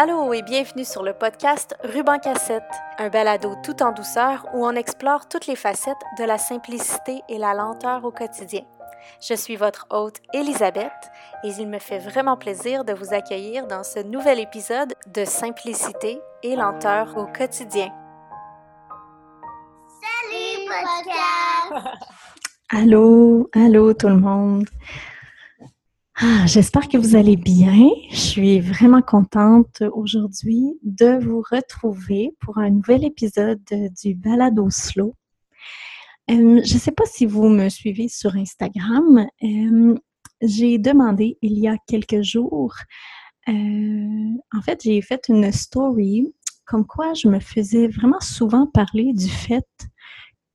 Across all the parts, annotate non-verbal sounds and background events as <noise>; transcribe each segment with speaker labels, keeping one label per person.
Speaker 1: Allô et bienvenue sur le podcast Ruban Cassette, un balado tout en douceur où on explore toutes les facettes de la simplicité et la lenteur au quotidien. Je suis votre hôte Elisabeth et il me fait vraiment plaisir de vous accueillir dans ce nouvel épisode de Simplicité et lenteur au quotidien.
Speaker 2: Salut podcast! <laughs>
Speaker 3: Allô, allô tout le monde. Ah, J'espère que vous allez bien. Je suis vraiment contente aujourd'hui de vous retrouver pour un nouvel épisode du Balado Slow. Euh, je ne sais pas si vous me suivez sur Instagram. Euh, j'ai demandé il y a quelques jours, euh, en fait, j'ai fait une story comme quoi je me faisais vraiment souvent parler du fait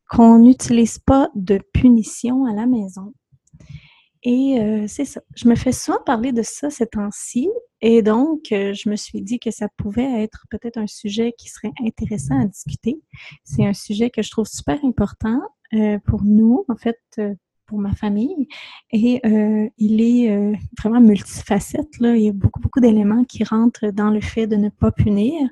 Speaker 3: qu'on n'utilise pas de punition à la maison. Et euh, c'est ça. Je me fais souvent parler de ça ces temps-ci. Et donc, euh, je me suis dit que ça pouvait être peut-être un sujet qui serait intéressant à discuter. C'est un sujet que je trouve super important euh, pour nous, en fait, pour ma famille. Et il est vraiment multifacette. Là. Il y a beaucoup, beaucoup d'éléments qui rentrent dans le fait de ne pas punir.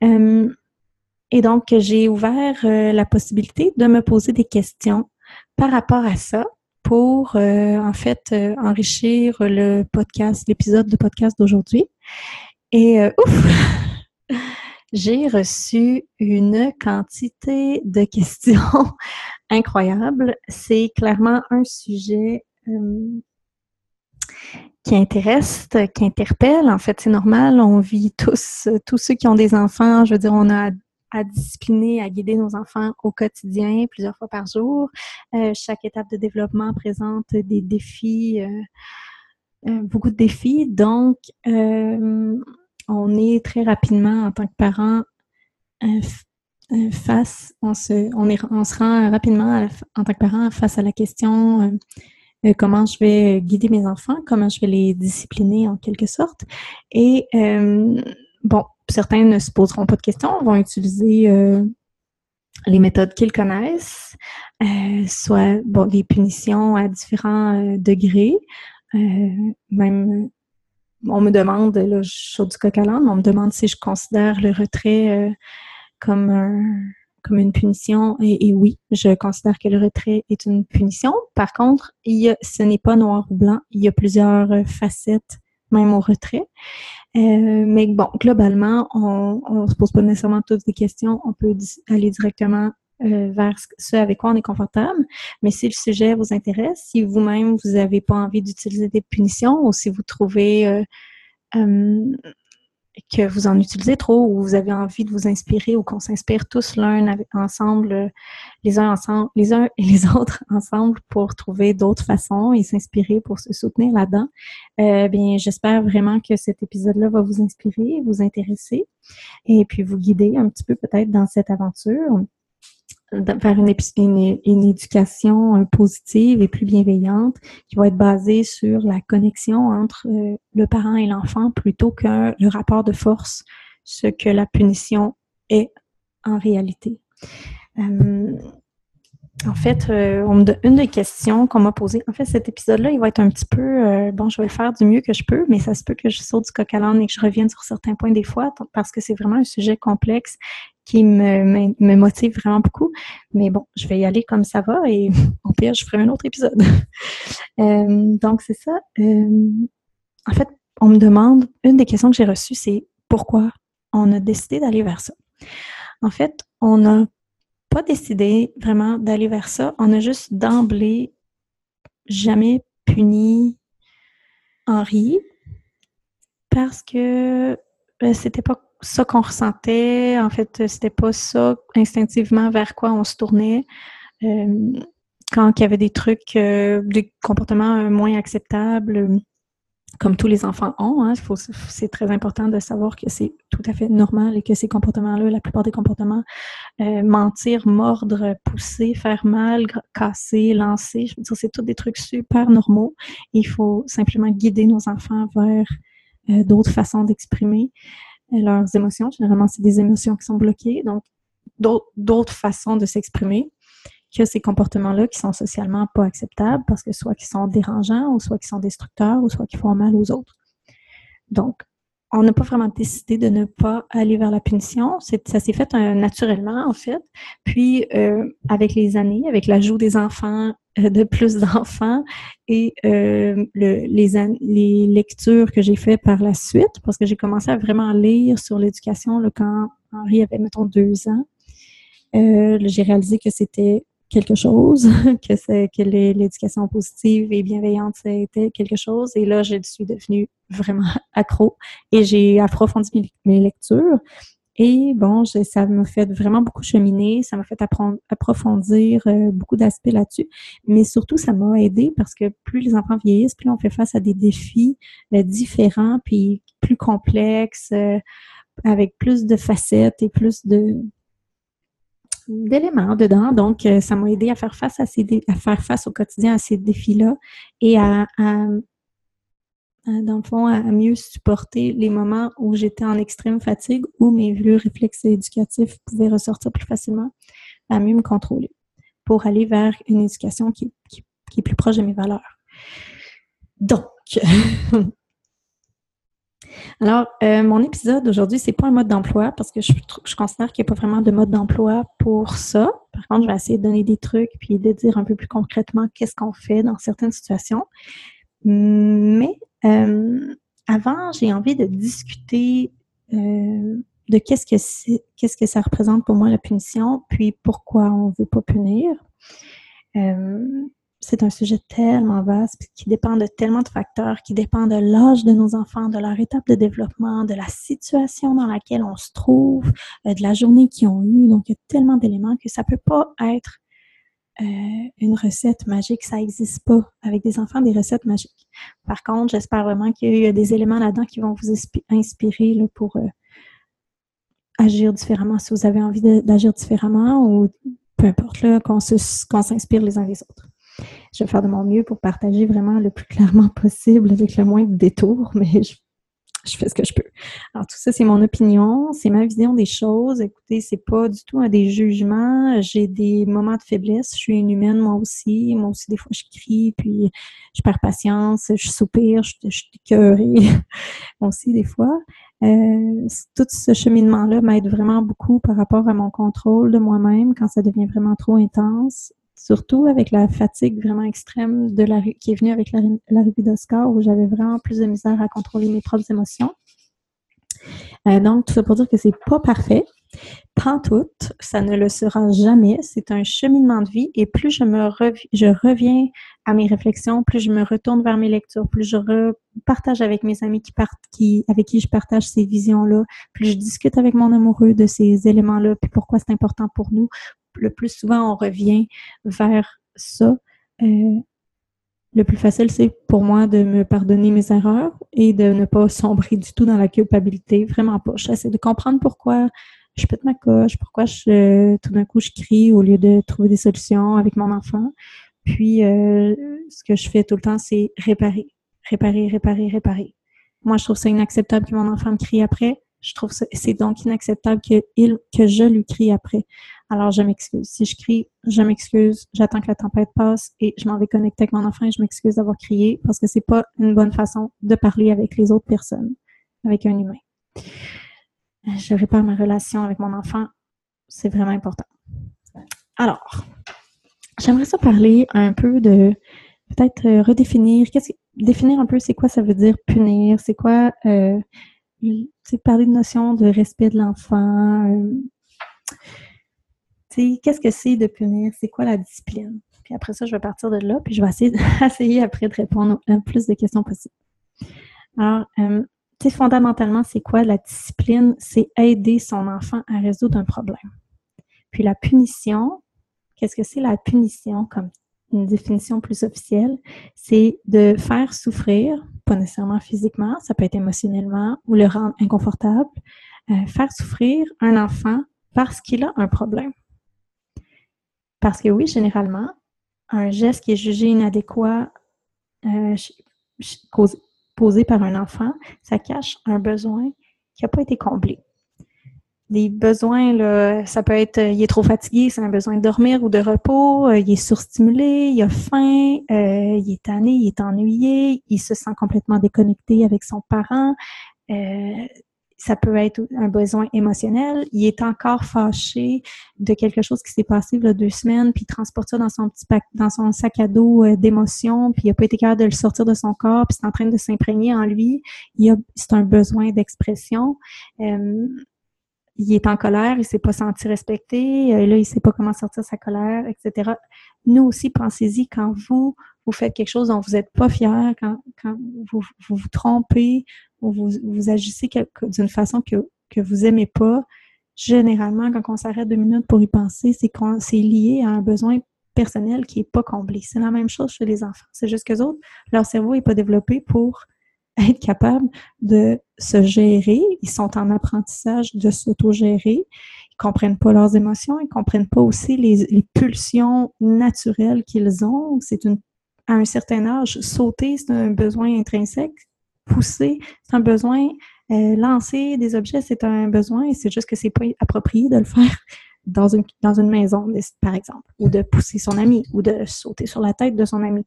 Speaker 3: et donc, j'ai ouvert la possibilité de me poser des questions par rapport à ça pour euh, en fait euh, enrichir le podcast, l'épisode de podcast d'aujourd'hui. Et euh, ouf, <laughs> j'ai reçu une quantité de questions <laughs> incroyables. C'est clairement un sujet qui intéresse, qui interpelle. En fait, c'est normal. On vit tous, tous ceux qui ont des enfants. Je veux dire, on a à discipliner, à guider nos enfants au quotidien, plusieurs fois par jour. Euh, chaque étape de développement présente des défis, euh, euh, beaucoup de défis. Donc, on est très rapidement en tant que parent face, on se, on se rend rapidement en tant que parent face à la question comment je vais guider mes enfants, comment je vais les discipliner en quelque sorte. Et bon, certains ne se poseront pas de questions, vont utiliser euh, les méthodes qu'ils connaissent, euh, soit bon, des punitions à différents euh, degrés. même, on me demande, là, je suis du coq à on me demande si je considère le retrait comme une punition. Et, et, oui, je considère que le retrait est une punition. Par contre, il y a, ce n'est pas noir ou blanc. Il y a plusieurs facettes même au retrait. Euh, mais bon, globalement, on ne se pose pas nécessairement toutes des questions. On peut aller directement euh, vers ce avec quoi on est confortable. Mais si le sujet vous intéresse, si vous-même, vous n'avez pas envie d'utiliser des punitions ou si vous trouvez euh, que vous en utilisez trop ou vous avez envie de vous inspirer ou qu'on s'inspire tous l'un ensemble, euh, les uns ensemble, les uns et les <laughs> autres ensemble pour trouver d'autres façons et s'inspirer pour se soutenir là-dedans. Euh, bien, j'espère vraiment que cet épisode-là va vous inspirer, vous intéresser et puis vous guider un petit peu peut-être dans cette aventure vers une, éducation euh, positive et plus bienveillante qui va être basée sur la connexion entre euh, le parent et l'enfant plutôt que le rapport de force, ce que la punition est en réalité. Euh, en fait, euh, une des questions qu'on m'a posées, en fait, cet épisode-là, il va être un petit peu, bon, je vais le faire du mieux que je peux, mais ça se peut que je saute du coq à l'âne et que je revienne sur certains points des fois, parce que c'est vraiment un sujet complexe qui me, me, motive vraiment beaucoup. Mais bon, je vais y aller comme ça va et au pire, je ferai un autre épisode. <laughs> euh, donc, c'est ça. Euh, en fait, on me demande, une des questions que j'ai reçues, c'est pourquoi on a décidé d'aller vers ça? En fait, on a pas décidé vraiment d'aller vers ça. On a juste d'emblée jamais puni Henri parce que ben, c'était pas ça qu'on ressentait. En fait, c'était pas ça instinctivement vers quoi on se tournait. Euh, quand il y avait des trucs, euh, des comportements moins acceptables, comme tous les enfants ont. Hein, c'est très important de savoir que c'est tout à fait normal et que ces comportements-là, la plupart des comportements, euh, mentir, mordre, pousser, faire mal, casser, lancer, je veux dire, c'est tous des trucs super normaux. Il faut simplement guider nos enfants vers euh, d'autres façons d'exprimer euh, leurs émotions. Généralement, c'est des émotions qui sont bloquées, donc d'autres façons de s'exprimer que ces comportements-là qui sont socialement pas acceptables parce que soit qu'ils sont dérangeants ou soit qu'ils sont destructeurs ou soit qu'ils font mal aux autres. Donc, on n'a pas vraiment décidé de ne pas aller vers la punition. Ça s'est fait euh, naturellement, en fait. Puis, euh, avec les années, avec l'ajout des enfants, euh, de plus <laughs> d'enfants et le, les, les lectures que j'ai faites par la suite, parce que j'ai commencé à vraiment lire sur l'éducation quand Henri avait, mettons, deux ans. j'ai réalisé que c'était quelque chose, <laughs> que que l'éducation positive et bienveillante c'était quelque chose. Et là, je suis devenue vraiment <laughs> accro et j'ai approfondi mes, lectures. Et bon, ça m'a fait vraiment beaucoup cheminer, ça m'a fait apprendre, approfondir euh, beaucoup d'aspects là-dessus, mais surtout ça m'a aidé parce que plus les enfants vieillissent, plus on fait face à des défis euh, différents, puis plus complexes, euh, avec plus de facettes et plus de, d'éléments dedans. Donc, euh, ça m'a aidé à faire face à ces à faire face au quotidien à ces défis-là et à, dans le fond, à mieux supporter les moments où j'étais en extrême fatigue, où mes vieux réflexes éducatifs pouvaient ressortir plus facilement, à mieux me contrôler pour aller vers une éducation qui, qui est plus proche de mes valeurs. Donc, <laughs> Alors, euh, mon épisode d'aujourd'hui, c'est pas un mode d'emploi parce que je, considère qu'il n'y a pas vraiment de mode d'emploi pour ça. Par contre, je vais essayer de donner des trucs puis de dire un peu plus concrètement qu'est-ce qu'on fait dans certaines situations. Mais euh, avant, j'ai envie de discuter euh, de qu'est-ce que c'est, qu'est-ce que ça représente pour moi la punition, puis pourquoi on veut pas punir c'est un sujet tellement vaste qui dépend de tellement de facteurs, qui dépend de l'âge de nos enfants, de leur étape de développement, de la situation dans laquelle on se trouve, euh, de la journée qu'ils ont eue. Donc, il y a tellement d'éléments que ça peut pas être euh, une recette magique. Ça n'existe pas avec des enfants, des recettes magiques. Par contre, j'espère vraiment qu'il y a des éléments là-dedans qui vont vous inspirer pour euh, agir différemment si vous avez envie d'agir différemment ou peu importe, qu'on s'inspire les uns des autres je vais faire de mon mieux pour partager vraiment le plus clairement <laughs> possible avec le moins de détours, mais je, fais ce que je peux. Alors, tout ça, c'est mon opinion, c'est ma vision des choses. Écoutez, c'est pas du tout un des jugements. J'ai des moments de faiblesse. Je suis une humaine, moi aussi. Moi aussi, des fois, je crie, puis je perds patience, je soupire, je, suis écœurée. <laughs> aussi, des fois. Euh, tout ce cheminement-là m'aide vraiment beaucoup par rapport à mon contrôle de moi-même quand ça devient vraiment trop intense surtout avec la fatigue vraiment extrême de la qui est venue avec l'arrivée d'Oscar, où j'avais vraiment plus de misère à contrôler mes propres émotions. Euh, donc, tout ça pour dire que c'est pas parfait. Prends tout, ça ne le sera jamais. C'est un cheminement de vie et plus je me je reviens à mes réflexions, plus je me retourne vers mes lectures, plus je partage avec mes amis qui, avec qui je partage ces visions-là, plus je discute avec mon amoureux de ces éléments-là, puis pourquoi c'est important pour nous, le plus souvent on revient vers ça. Euh, le plus facile, c'est pour moi de me pardonner mes erreurs et de ne pas sombrer du tout dans la culpabilité. Vraiment pas. J'essaie de comprendre pourquoi je pète ma coche, pourquoi tout d'un coup je crie au lieu de trouver des solutions avec mon enfant. Puis, euh, ce que je fais tout le temps, c'est réparer, réparer, réparer, réparer. Moi, je trouve ça inacceptable que mon enfant me crie après. Je trouve ça, c'est donc inacceptable que, il, que je lui crie après. Alors, je m'excuse. Si je crie, je m'excuse. J'attends que la tempête passe et je m'en vais connecter avec mon enfant et je m'excuse d'avoir crié parce que c'est pas une bonne façon de parler avec les autres personnes, avec un humain. Je répare ma relation avec mon enfant. C'est vraiment important. Alors, j'aimerais ça parler un peu de peut-être euh, redéfinir, définir un peu c'est quoi ça veut dire punir, c'est quoi euh, parler de notion de respect de l'enfant. Euh, qu'est-ce que c'est de punir? C'est quoi la discipline? Puis après ça, je vais partir de là, puis je vais essayer, <laughs> après de répondre à plus de questions possibles. Alors, euh, fondamentalement, c'est quoi la discipline? C'est aider son enfant à résoudre un problème. Puis la punition, qu'est-ce que c'est la punition comme une définition plus officielle? C'est de faire souffrir pas nécessairement physiquement, ça peut être émotionnellement ou le rendre inconfortable, euh, faire souffrir un enfant parce qu'il a un problème. Parce que oui, généralement, un geste qui est jugé inadéquat euh, posé par un enfant, ça cache un besoin qui n'a pas été comblé des besoins, ça peut être il est trop fatigué, c'est un besoin de dormir ou de repos, euh, il est surstimulé, il a faim, euh, il est tanné, il est ennuyé, il se sent complètement déconnecté avec son parent. Euh, ça peut être un besoin émotionnel. Il est encore fâché de quelque chose qui s'est passé il y a deux semaines, puis il transporte ça dans son petit dans son sac à dos euh, d'émotions, puis il n'a pas été capable de le sortir de son corps, puis c'est en train de s'imprégner en lui. C'est un besoin d'expression. Euh, il est en colère, il s'est pas senti respecté, euh, là, il sait pas comment sortir sa colère, etc. Nous aussi, pensez-y quand vous, vous faites quelque chose dont vous n'êtes pas fier, quand, quand vous, vous, vous trompez ou vous, vous agissez d'une façon que, que vous aimez pas, généralement, quand on s'arrête deux minutes pour y penser, c'est qu'on c'est lié à un besoin personnel qui est pas comblé. C'est la même chose chez les enfants. C'est juste que autres, leur cerveau est pas développé pour <laughs> être capable de se gérer. Ils sont en apprentissage de s'autogérer. Ils comprennent pas leurs émotions. Ils comprennent pas aussi les, les pulsions naturelles qu'ils ont. C'est une, à un certain âge, sauter, c'est un besoin intrinsèque. Pousser, c'est un besoin. Euh, lancer des objets, c'est un besoin. C'est juste que c'est pas approprié de le faire <laughs> dans une, dans une maison, par exemple, ou de pousser son ami, ou de sauter sur la tête de son ami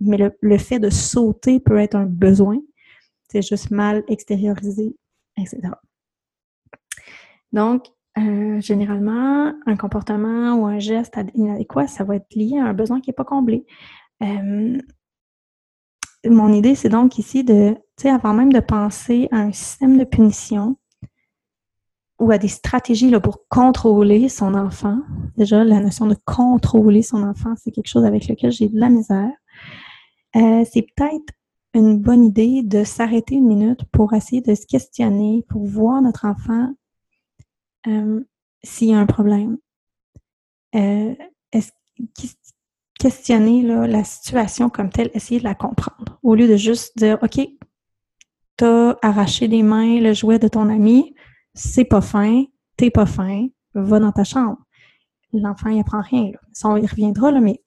Speaker 3: mais le, fait de sauter peut être un besoin. C'est juste mal extériorisé, etc. Donc, euh, généralement, un comportement ou un geste inadéquat, ça va être lié à un besoin qui n'est pas comblé. Euh, mon idée, c'est donc ici de, tu sais, avant même de penser à un système de punition ou à des stratégies là, pour contrôler son enfant, déjà, la notion de contrôler son enfant, c'est quelque chose avec lequel j'ai de la misère. Euh, c'est peut-être une bonne idée de s'arrêter une minute pour essayer de se questionner, pour voir notre enfant euh, s'il y a un problème. Euh, questionner la situation comme telle, essayer de la comprendre, au lieu de juste dire OK, t'as arraché des mains le jouet de ton ami, c'est pas fin, t'es pas fin, va dans ta chambre. L'enfant, il apprend rien. Là. Ça, reviendra, là, mais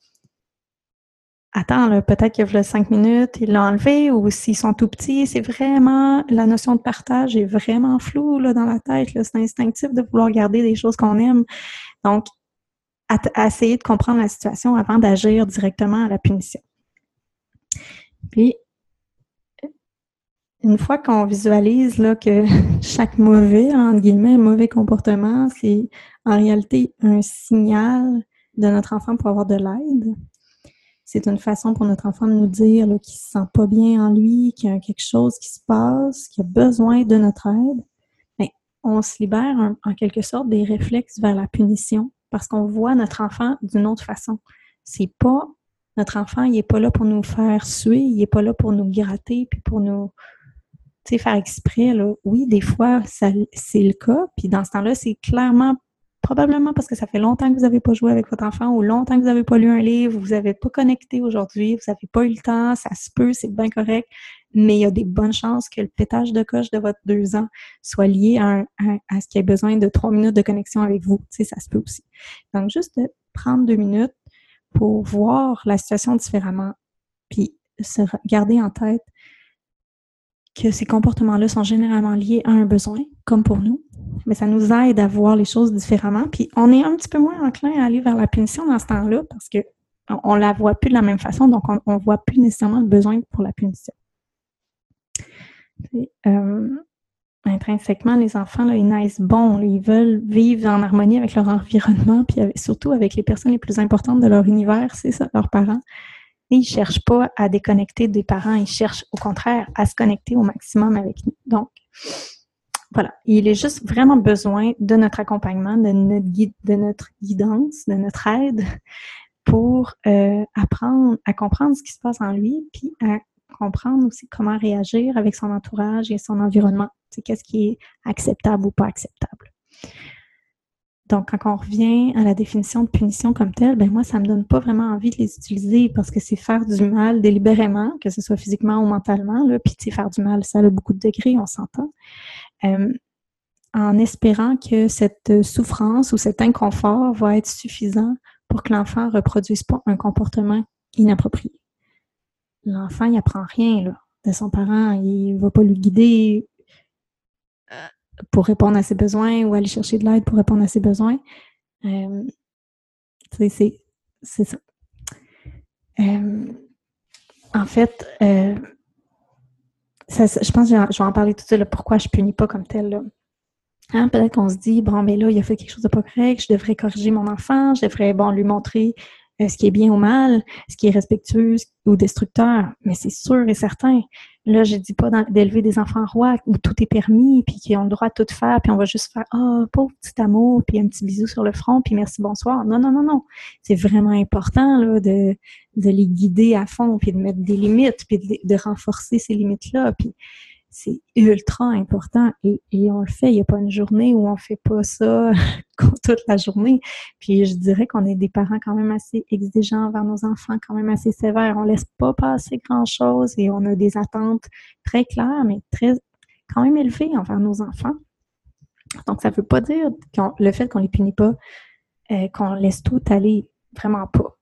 Speaker 3: attends, peut-être qu'il a cinq minutes, il l'a enlevé, ou s'ils sont tout petits, c'est vraiment, la notion de partage est vraiment floue là, dans la tête. C'est instinctif de vouloir garder des choses qu'on aime. Donc, à, essayer de comprendre la situation avant d'agir directement à la punition. Puis, une fois qu'on visualise là, que <laughs> chaque mauvais, entre guillemets, mauvais comportement, c'est en réalité un signal de notre enfant pour avoir de l'aide, c'est une façon pour notre enfant de nous dire qu'il ne se sent pas bien en lui, qu'il y a quelque chose qui se passe, qu'il a besoin de notre aide, on se libère en quelque sorte des réflexes vers la punition parce qu'on voit notre enfant d'une autre façon. C'est pas notre enfant, il est pas là pour nous faire suer, il est pas là pour nous gratter puis pour nous faire exprès. Là. Oui, des fois, c'est le cas. Puis dans ce temps-là, c'est clairement probablement parce que ça fait longtemps que vous n'avez pas joué avec votre enfant ou longtemps que vous n'avez pas lu un livre, vous n'avez pas connecté aujourd'hui, vous n'avez pas eu le temps, ça se peut, c'est bien correct, mais il y a des bonnes chances que le pétage de coche de votre deux ans soit lié à, à ce qu'il ait besoin de trois minutes de connexion avec vous. Tu sais, ça se peut aussi. Donc, juste de prendre deux minutes pour voir la situation différemment, puis se garder en tête que ces comportements-là sont généralement liés à un besoin, comme pour nous, mais ça nous aide à voir les choses différemment. Puis on est un petit peu moins enclin à aller vers la punition dans ce temps-là parce que on, la voit plus de la même façon, donc on, ne voit plus nécessairement le besoin pour la punition. Euh, intrinsèquement, les enfants, ils naissent bons, ils veulent vivre en harmonie avec leur environnement, puis surtout avec les personnes les plus importantes de leur univers, c'est ça, leurs parents. Et ils cherchent pas à déconnecter des parents, ils cherchent au contraire à se connecter au maximum avec nous. Donc, voilà, il est juste vraiment besoin de notre accompagnement, de notre, guide, de notre guidance, de notre aide pour euh, apprendre à comprendre ce qui se passe en lui, puis à comprendre aussi comment réagir avec son entourage et son environnement. C'est qu'est-ce qui est acceptable ou pas acceptable. Donc, quand on revient à la définition de punition comme telle, ben moi, ça me donne pas vraiment envie de les utiliser parce que c'est faire du mal délibérément, que ce soit physiquement ou mentalement. Là. Puis, faire du mal, ça a beaucoup de degrés, on s'entend. Euh, en espérant que cette souffrance ou cet inconfort va être suffisant pour que l'enfant reproduise pas un comportement inapproprié. L'enfant, il apprend rien là, de son parent, il va pas lui guider euh, pour répondre à ses besoins ou aller chercher de l'aide pour répondre à ses besoins. Euh, c'est ça. Euh, en fait, je pense que je vais en parler tout de suite, pourquoi je punis pas comme tel. Hein, peut-être qu'on se dit, bon, mais là, il a fait quelque chose de pas correct, je devrais corriger mon enfant, je devrais, bon, lui montrer euh, ce qui est bien ou mal, ce qui est respectueux ou destructeur. Mais c'est sûr et certain. Là, je dis pas d'élever des enfants rois où tout est permis, puis qui ont le droit de tout faire, puis on va juste faire oh, pauvre petit amour, puis un petit bisou sur le front, puis merci, bonsoir. Non, non, non, non. C'est vraiment important là, de, de les guider à fond, puis de mettre des limites, puis de, de renforcer ces limites-là. Puis c'est ultra important et, on le fait. Il n'y a pas une journée où on fait pas ça <laughs> toute la journée. Puis je dirais qu'on est des parents quand même assez exigeants envers nos enfants, quand même assez sévères. On laisse pas passer grand-chose et on a des attentes très claires, mais très quand même élevées envers nos enfants. Donc, ça ne veut pas dire que le fait qu'on les punit pas, euh, qu'on laisse tout aller, vraiment pas.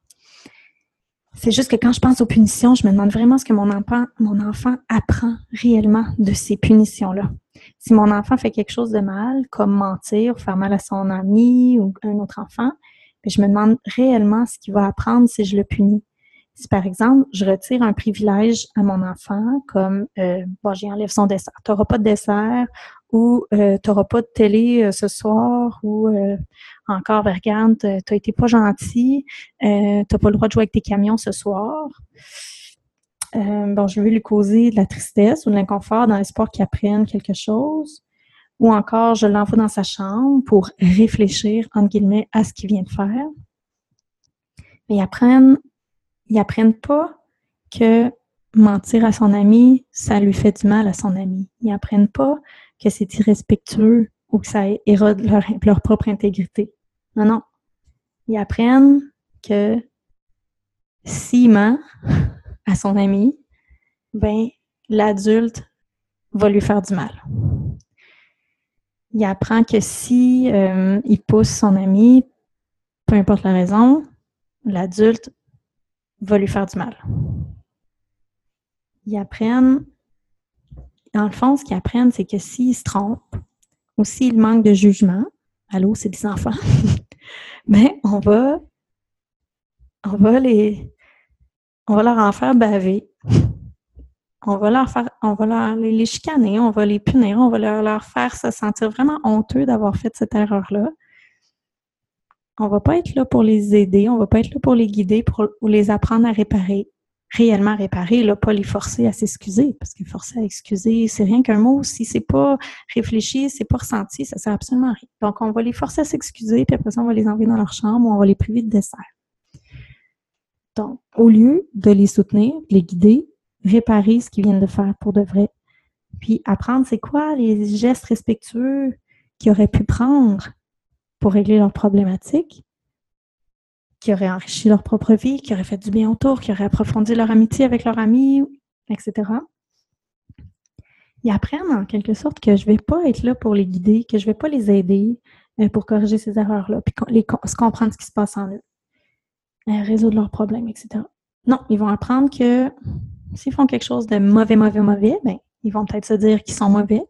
Speaker 3: C'est juste que quand je pense aux punitions, je me demande vraiment ce que mon enfant, mon enfant apprend réellement de ces punitions-là. Si mon enfant fait quelque chose de mal, comme mentir, faire mal à son ami ou un autre enfant, ben, je me demande réellement ce qu'il va apprendre si je le punis. Si par exemple, je retire un privilège à mon enfant, comme euh, bon, j'enlève son dessert, tu n'auras pas de dessert, ou euh, tu n'auras pas de télé euh, ce soir, ou euh, encore, ben, regarde, tu n'as été pas gentil, tu n'as pas le droit de jouer avec tes camions ce soir. bon, je vais lui causer de la tristesse ou de l'inconfort dans l'espoir qu'il apprenne quelque chose. Ou encore, je l'envoie dans sa chambre pour réfléchir, entre guillemets, à ce qu'il vient de faire. Mais ils apprennent ils apprennent pas que mentir à son ami, ça lui fait du mal à son ami. Ils apprennent pas que c'est irrespectueux ou que ça érode leur, propre intégrité. Non, non. Ils apprennent que s'il ment à son ami, ben, l'adulte va lui faire du mal. Il apprend que si euh, il pousse son ami, peu importe la raison, l'adulte va lui faire du mal. Ils apprennent, dans le fond, ce qu'ils apprennent, c'est que s'ils se trompent ou s'ils manquent de jugement, allô, c'est des enfants, <laughs> ben, on va, on va on va leur en faire baver. On va leur faire, on va leur, les chicaner, on va les punir, on va leur, faire se sentir vraiment honteux d'avoir fait cette erreur-là on va pas être là pour les aider, on va pas être là pour les guider, pour les apprendre à réparer, réellement réparer, là, pas les forcer à s'excuser, parce que forcer à excuser, c'est rien qu'un mot. Si c'est pas réfléchi, c'est pas ressenti, ça sert absolument à rien. Donc, on va les forcer à s'excuser, puis après ça, on va les envoyer dans leur chambre ou on va les priver de dessert. Donc, au lieu de les soutenir, les guider, réparer ce qu'ils viennent de faire pour de vrai, puis apprendre c'est quoi les gestes respectueux qu'ils auraient pu prendre pour régler leurs problématiques, qui auraient enrichi leur propre vie, qui auraient fait du bien autour, qui auraient approfondi leur amitié avec leurs amis, etc. Ils apprennent en quelque sorte que je ne vais pas être là pour les guider, que je ne vais pas les aider euh, pour corriger ces erreurs-là, puis les, comprendre ce qui se passe en eux, euh, résoudre leurs problèmes, etc. Non, ils vont apprendre que s'ils font quelque chose de mauvais, mauvais, mauvais, ben, ils vont peut-être se dire qu'ils sont mauvais,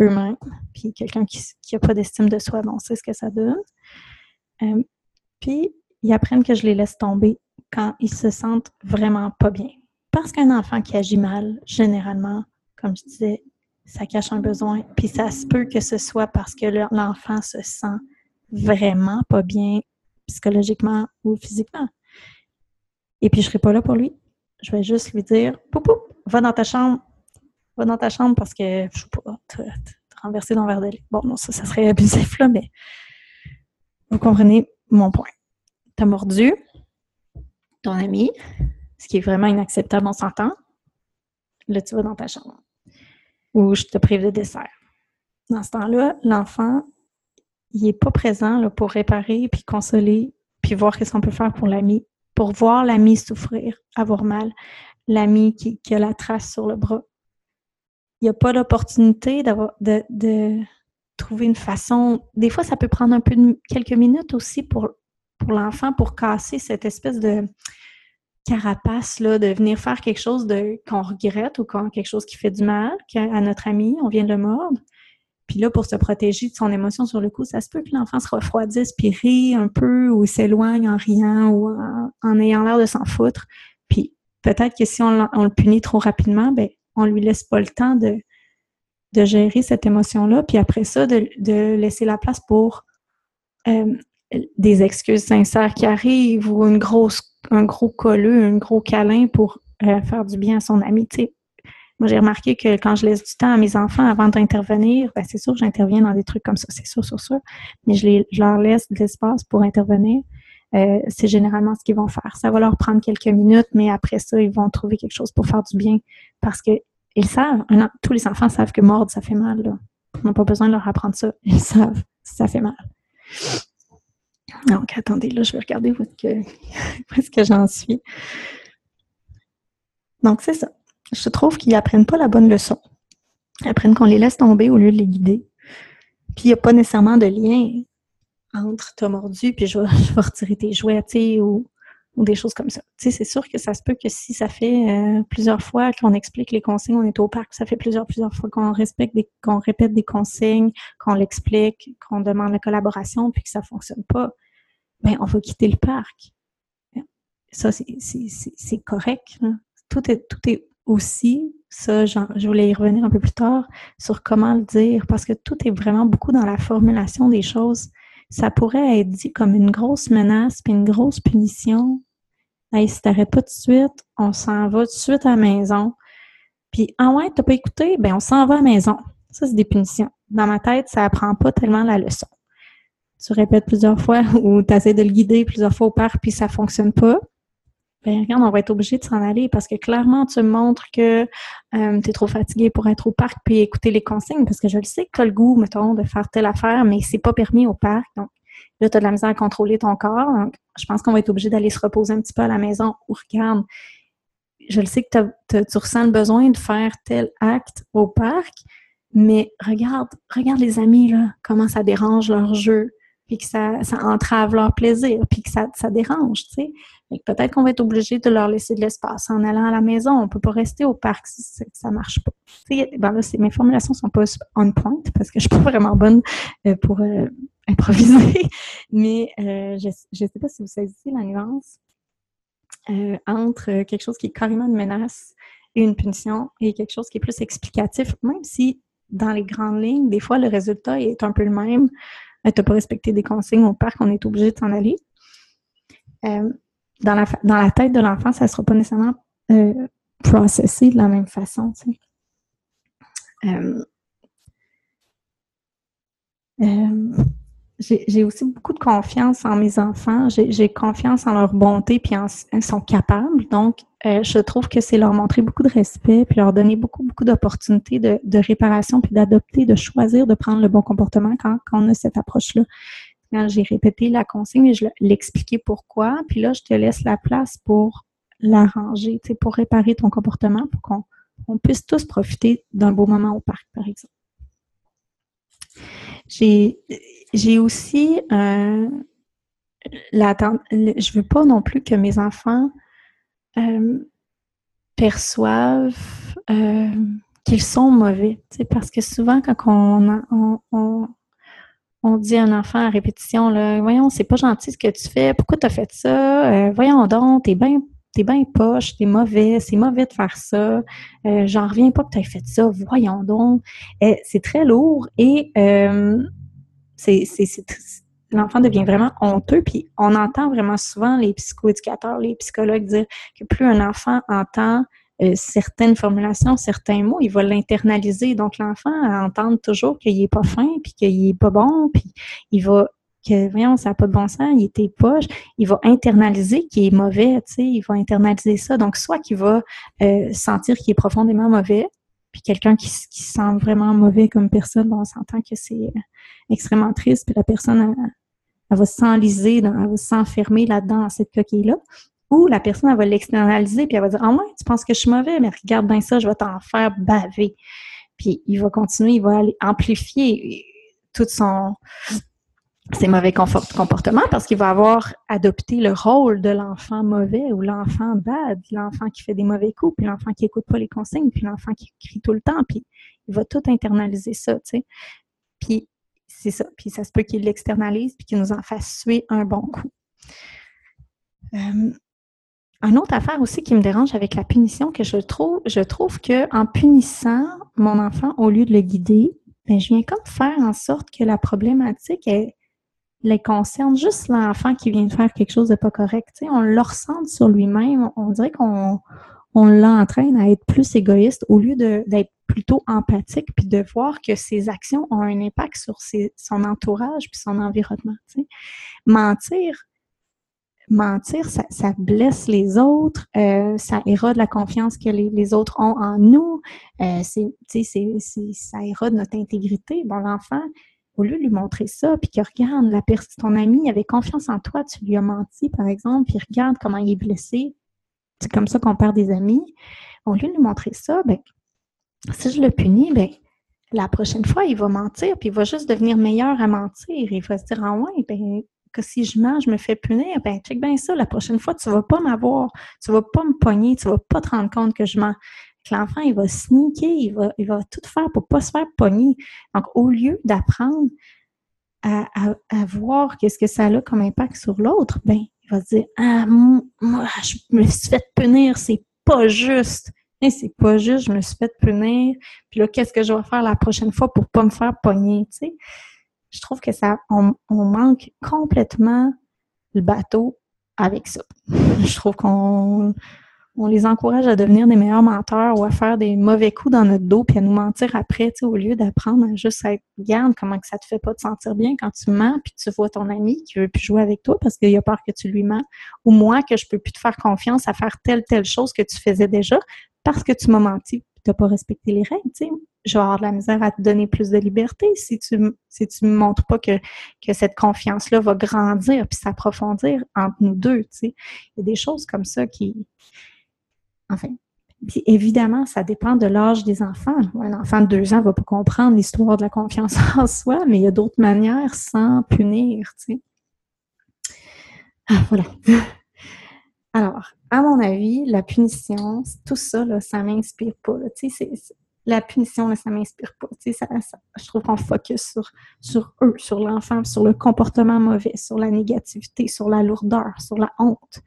Speaker 3: eux-mêmes. Puis quelqu'un qui n'a pas d'estime de soi, bon, c'est ce que ça donne. Euh, puis ils apprennent que je les laisse tomber quand ils se sentent vraiment pas bien. Parce qu'un enfant qui agit mal, généralement, comme je disais, ça cache un besoin. Puis ça se peut que ce soit parce que l'enfant se sent vraiment pas bien psychologiquement ou physiquement. Et puis je serai pas là pour lui. Je vais juste lui dire, poupou, va dans ta chambre, va dans ta chambre parce que, je sais pas, te, renverser dans le verre de lait. Bon, non, ça, ça serait abusif, là, mais vous comprenez mon point. Tu as mordu ton ami, ce qui est vraiment inacceptable, on s'entend. Là, tu vas dans ta chambre. Ou je te prive de dessert. Dans ce temps-là, l'enfant, il n'est pas présent là, pour réparer, puis consoler, puis voir qu'est-ce qu'on peut faire pour l'ami, pour voir l'ami souffrir, avoir mal, l'ami qui, a la trace sur le bras il n'y a pas l'opportunité d'avoir de, de, trouver une façon. Des fois, ça peut prendre un peu de, quelques minutes aussi pour, pour l'enfant pour casser cette espèce de carapace là, de venir faire quelque chose de qu'on regrette ou quelque chose qui fait du mal à notre ami, on vient de le mordre. Puis là, pour se protéger de son émotion sur le coup, ça se peut que l'enfant se refroidisse, puis rit un peu, ou s'éloigne en riant, ou en, ayant l'air de s'en foutre. Puis peut-être que si on, le punit trop rapidement, ben on lui laisse pas le temps de, de gérer cette émotion-là, puis après ça, de, laisser la place pour euh, des excuses sincères qui arrivent ou une grosse, un gros colleux, un gros câlin pour euh, faire du bien à son ami. moi, j'ai remarqué que quand je laisse du temps à mes enfants avant d'intervenir, ben, c'est sûr que j'interviens dans des trucs comme ça, c'est sûr, sûr, sûr, mais je, les, je leur laisse de l'espace pour intervenir. Euh, c'est généralement ce qu'ils vont faire. Ça va leur prendre quelques minutes, mais après ça, ils vont trouver quelque chose pour faire du bien parce que ils savent, tous les enfants savent que mordre, ça fait mal. Là. On n'a pas besoin de leur apprendre ça. Ils savent, ça fait mal. Donc, attendez, là, je vais regarder <laughs> où est-ce que, j'en suis. Donc, c'est ça. Je trouve qu'ils n'apprennent pas la bonne leçon. Ils apprennent qu'on les laisse tomber au lieu de les guider. Puis, il n'y a pas nécessairement de lien entre t'as mordu, puis je vais, <laughs> retirer tes jouets, ou des choses comme ça. Tu sais, c'est sûr que ça se peut que si ça fait euh, plusieurs fois qu'on explique les consignes, on est au parc, ça fait plusieurs, plusieurs fois qu'on respecte qu'on répète des consignes, qu'on l'explique, qu'on demande la collaboration, puis que ça fonctionne pas, ben on va quitter le parc. Ça, c'est correct. Tout est, tout est aussi, ça, je voulais y revenir un peu plus tard, sur comment le dire, parce que tout est vraiment beaucoup dans la formulation des choses. Ça pourrait être dit comme une grosse menace, puis une grosse punition, Hey, si t'arrêtes pas tout de suite, on s'en va tout de suite à la maison. Puis, ah ouais, t'as pas écouté? Ben, on s'en va à la maison. Ça, c'est des punitions. Dans ma tête, ça apprend pas tellement la leçon. Tu répètes plusieurs fois <laughs> ou tu essaies de le guider plusieurs fois au parc puis ça fonctionne pas. Ben, regarde, on va être obligé de s'en aller parce que clairement, tu montres que euh, tu es trop fatigué pour être au parc puis écouter les consignes parce que je le sais que tu as le goût, mettons, de faire telle affaire, mais c'est pas permis au parc. Donc, Là, tu as de la misère à contrôler ton corps. Donc, je pense qu'on va être obligé d'aller se reposer un petit peu à la maison ou regarde. Je le sais que tu ressens le besoin de faire tel acte au parc, mais regarde, regarde les amis, là, comment ça dérange leur jeu, puis que ça, ça entrave leur plaisir, puis que ça, ça dérange, tu sais. Peut-être qu'on va être obligé de leur laisser de l'espace en allant à la maison. On peut pas rester au parc si ça marche pas. Ben là, mes formulations sont pas on point parce que je suis pas vraiment bonne euh, pour euh, improviser, <laughs> mais euh, je ne sais pas si vous saisissez la nuance euh, entre quelque chose qui est carrément une menace et une punition et quelque chose qui est plus explicatif, même si dans les grandes lignes, des fois, le résultat est un peu le même. Euh, tu n'as pas respecté des consignes au parc, on est obligé de s'en aller. dans, la, dans la tête de l'enfant, ça ne sera pas nécessairement processé de la même façon. Tu j'ai aussi beaucoup de confiance en mes enfants. J'ai confiance en leur bonté puis en, ils sont capables. Donc, euh, je trouve que c'est leur montrer beaucoup de respect puis leur donner beaucoup, beaucoup d'opportunités de, réparation puis d'adopter, de choisir de prendre le bon comportement quand, on a cette approche-là. Quand j'ai répété la consigne, je l'expliquais pourquoi. Puis là, je te laisse la place pour l'arranger, pour réparer ton comportement pour qu'on on puisse tous profiter d'un beau moment au parc, par exemple. J'ai j'ai aussi euh, l'attente. Je veux pas non plus que mes enfants euh, perçoivent euh, qu'ils sont mauvais. Parce que souvent, quand on, on, on, dit à un enfant à répétition, là, voyons, c'est pas gentil ce que tu fais, pourquoi tu as fait ça? Euh, voyons donc, t'es bien t'es bien poche, t'es mauvais, c'est mauvais de faire ça, euh, j'en reviens pas que tu aies fait ça, voyons donc. c'est très lourd et c'est, l'enfant devient vraiment honteux. Puis on entend vraiment souvent les psychoéducateurs, les psychologues dire que plus un enfant entend euh, certaines formulations, certains mots, il va l'internaliser. Donc l'enfant entend toujours qu'il est pas fin, puis qu'il est pas bon, puis il va que voyons, ça n'a pas de bon sens, il était poche, il va internaliser qu'il est mauvais, tu sais, il va internaliser ça. Donc, soit qu'il va euh, sentir qu'il est profondément mauvais, puis quelqu'un qui, se sent vraiment mauvais comme personne, on s'entend que c'est euh, extrêmement triste, puis la personne, elle, va s'enliser, elle va s'enfermer là-dedans, dans cette coquille-là. Ou la personne, elle va l'externaliser, puis elle va dire, ah ouais, tu penses que je suis mauvais, mais regarde bien ça, je vais t'en faire baver. Puis il va continuer, il va aller amplifier tout son, ses mauvais comportements parce qu'il va avoir adopté le rôle de l'enfant mauvais ou l'enfant bad, l'enfant qui fait des mauvais coups, puis l'enfant qui écoute pas les consignes, puis l'enfant qui crie tout le temps, puis il va tout internaliser ça, tu sais. Puis c'est ça, puis ça se peut qu'il l'externalise, puis qu'il nous en fasse suer un bon coup. Euh, une autre affaire aussi qui me dérange avec la punition, que je trouve, je trouve que en punissant mon enfant au lieu de le guider, ben, je viens comme faire en sorte que la problématique elle, les concerne juste l'enfant qui vient de faire quelque chose de pas correct. on le ressent sur lui-même. On dirait qu'on on l'entraîne à être plus égoïste au lieu d'être plutôt empathique puis de voir que ses actions ont un impact sur son entourage puis son environnement. Mentir, mentir, ça, blesse les autres, euh, ça érode la confiance que les, les autres ont en nous, euh, ça érode notre intégrité. Bon, l'enfant, au lieu de lui montrer ça, puis qu'il regarde, la ton ami avait confiance en toi, tu lui as menti, par exemple, puis regarde comment il est blessé. C'est comme ça qu'on perd des amis. Au lieu de lui montrer ça, ben, si je le punis, ben, la prochaine fois, il va mentir, puis il va juste devenir meilleur à mentir. Il va se dire, ah ouais, ben, que si je mens, je me fais punir, ben, check bien ça, la prochaine fois, tu vas pas m'avoir, tu vas pas me pogner, tu vas pas te rendre compte que je mens l'enfant, il va sneaker, il va, il va tout faire pour pas se faire pogner. Donc, au lieu d'apprendre à, voir qu'est-ce que ça a comme impact sur l'autre, ben, il va se dire, ah, moi, je me suis fait punir, c'est pas juste. C'est pas juste, je me suis fait punir. Puis là, qu'est-ce que je vais faire la prochaine fois pour pas me faire pogner, tu sais? Je trouve que ça, on manque complètement le bateau avec ça. <laughs> Je trouve qu'on on les encourage à devenir des meilleurs menteurs ou à faire des mauvais coups dans notre dos puis à nous mentir après, tu au lieu d'apprendre à juste être garde comment que ça te fait pas te sentir bien quand tu mens puis tu vois ton ami qui veut plus jouer avec toi parce qu'il a peur que tu lui mens ou moi que je peux plus te faire confiance à faire telle telle chose que tu faisais déjà parce que tu m'as menti tu n'as pas respecté les règles, tu sais. Je vais avoir de la misère à te donner plus de liberté si tu si tu me montres pas que, que cette confiance-là va grandir puis s'approfondir entre nous deux, tu sais. Il y a des choses comme ça qui, Enfin, puis évidemment, ça dépend de l'âge des enfants. Un enfant de deux ans va pas comprendre l'histoire de la confiance <laughs> en soi, mais il y a d'autres manières sans punir, tu sais. Ah, voilà. <laughs> Alors, à mon avis, la punition, tout ça, là, ça m'inspire pas. La punition, là, ça m'inspire pas. Tu sais, je trouve qu'on focus sur eux, sur l'enfant, sur le comportement mauvais, sur la négativité, sur la lourdeur, sur la honte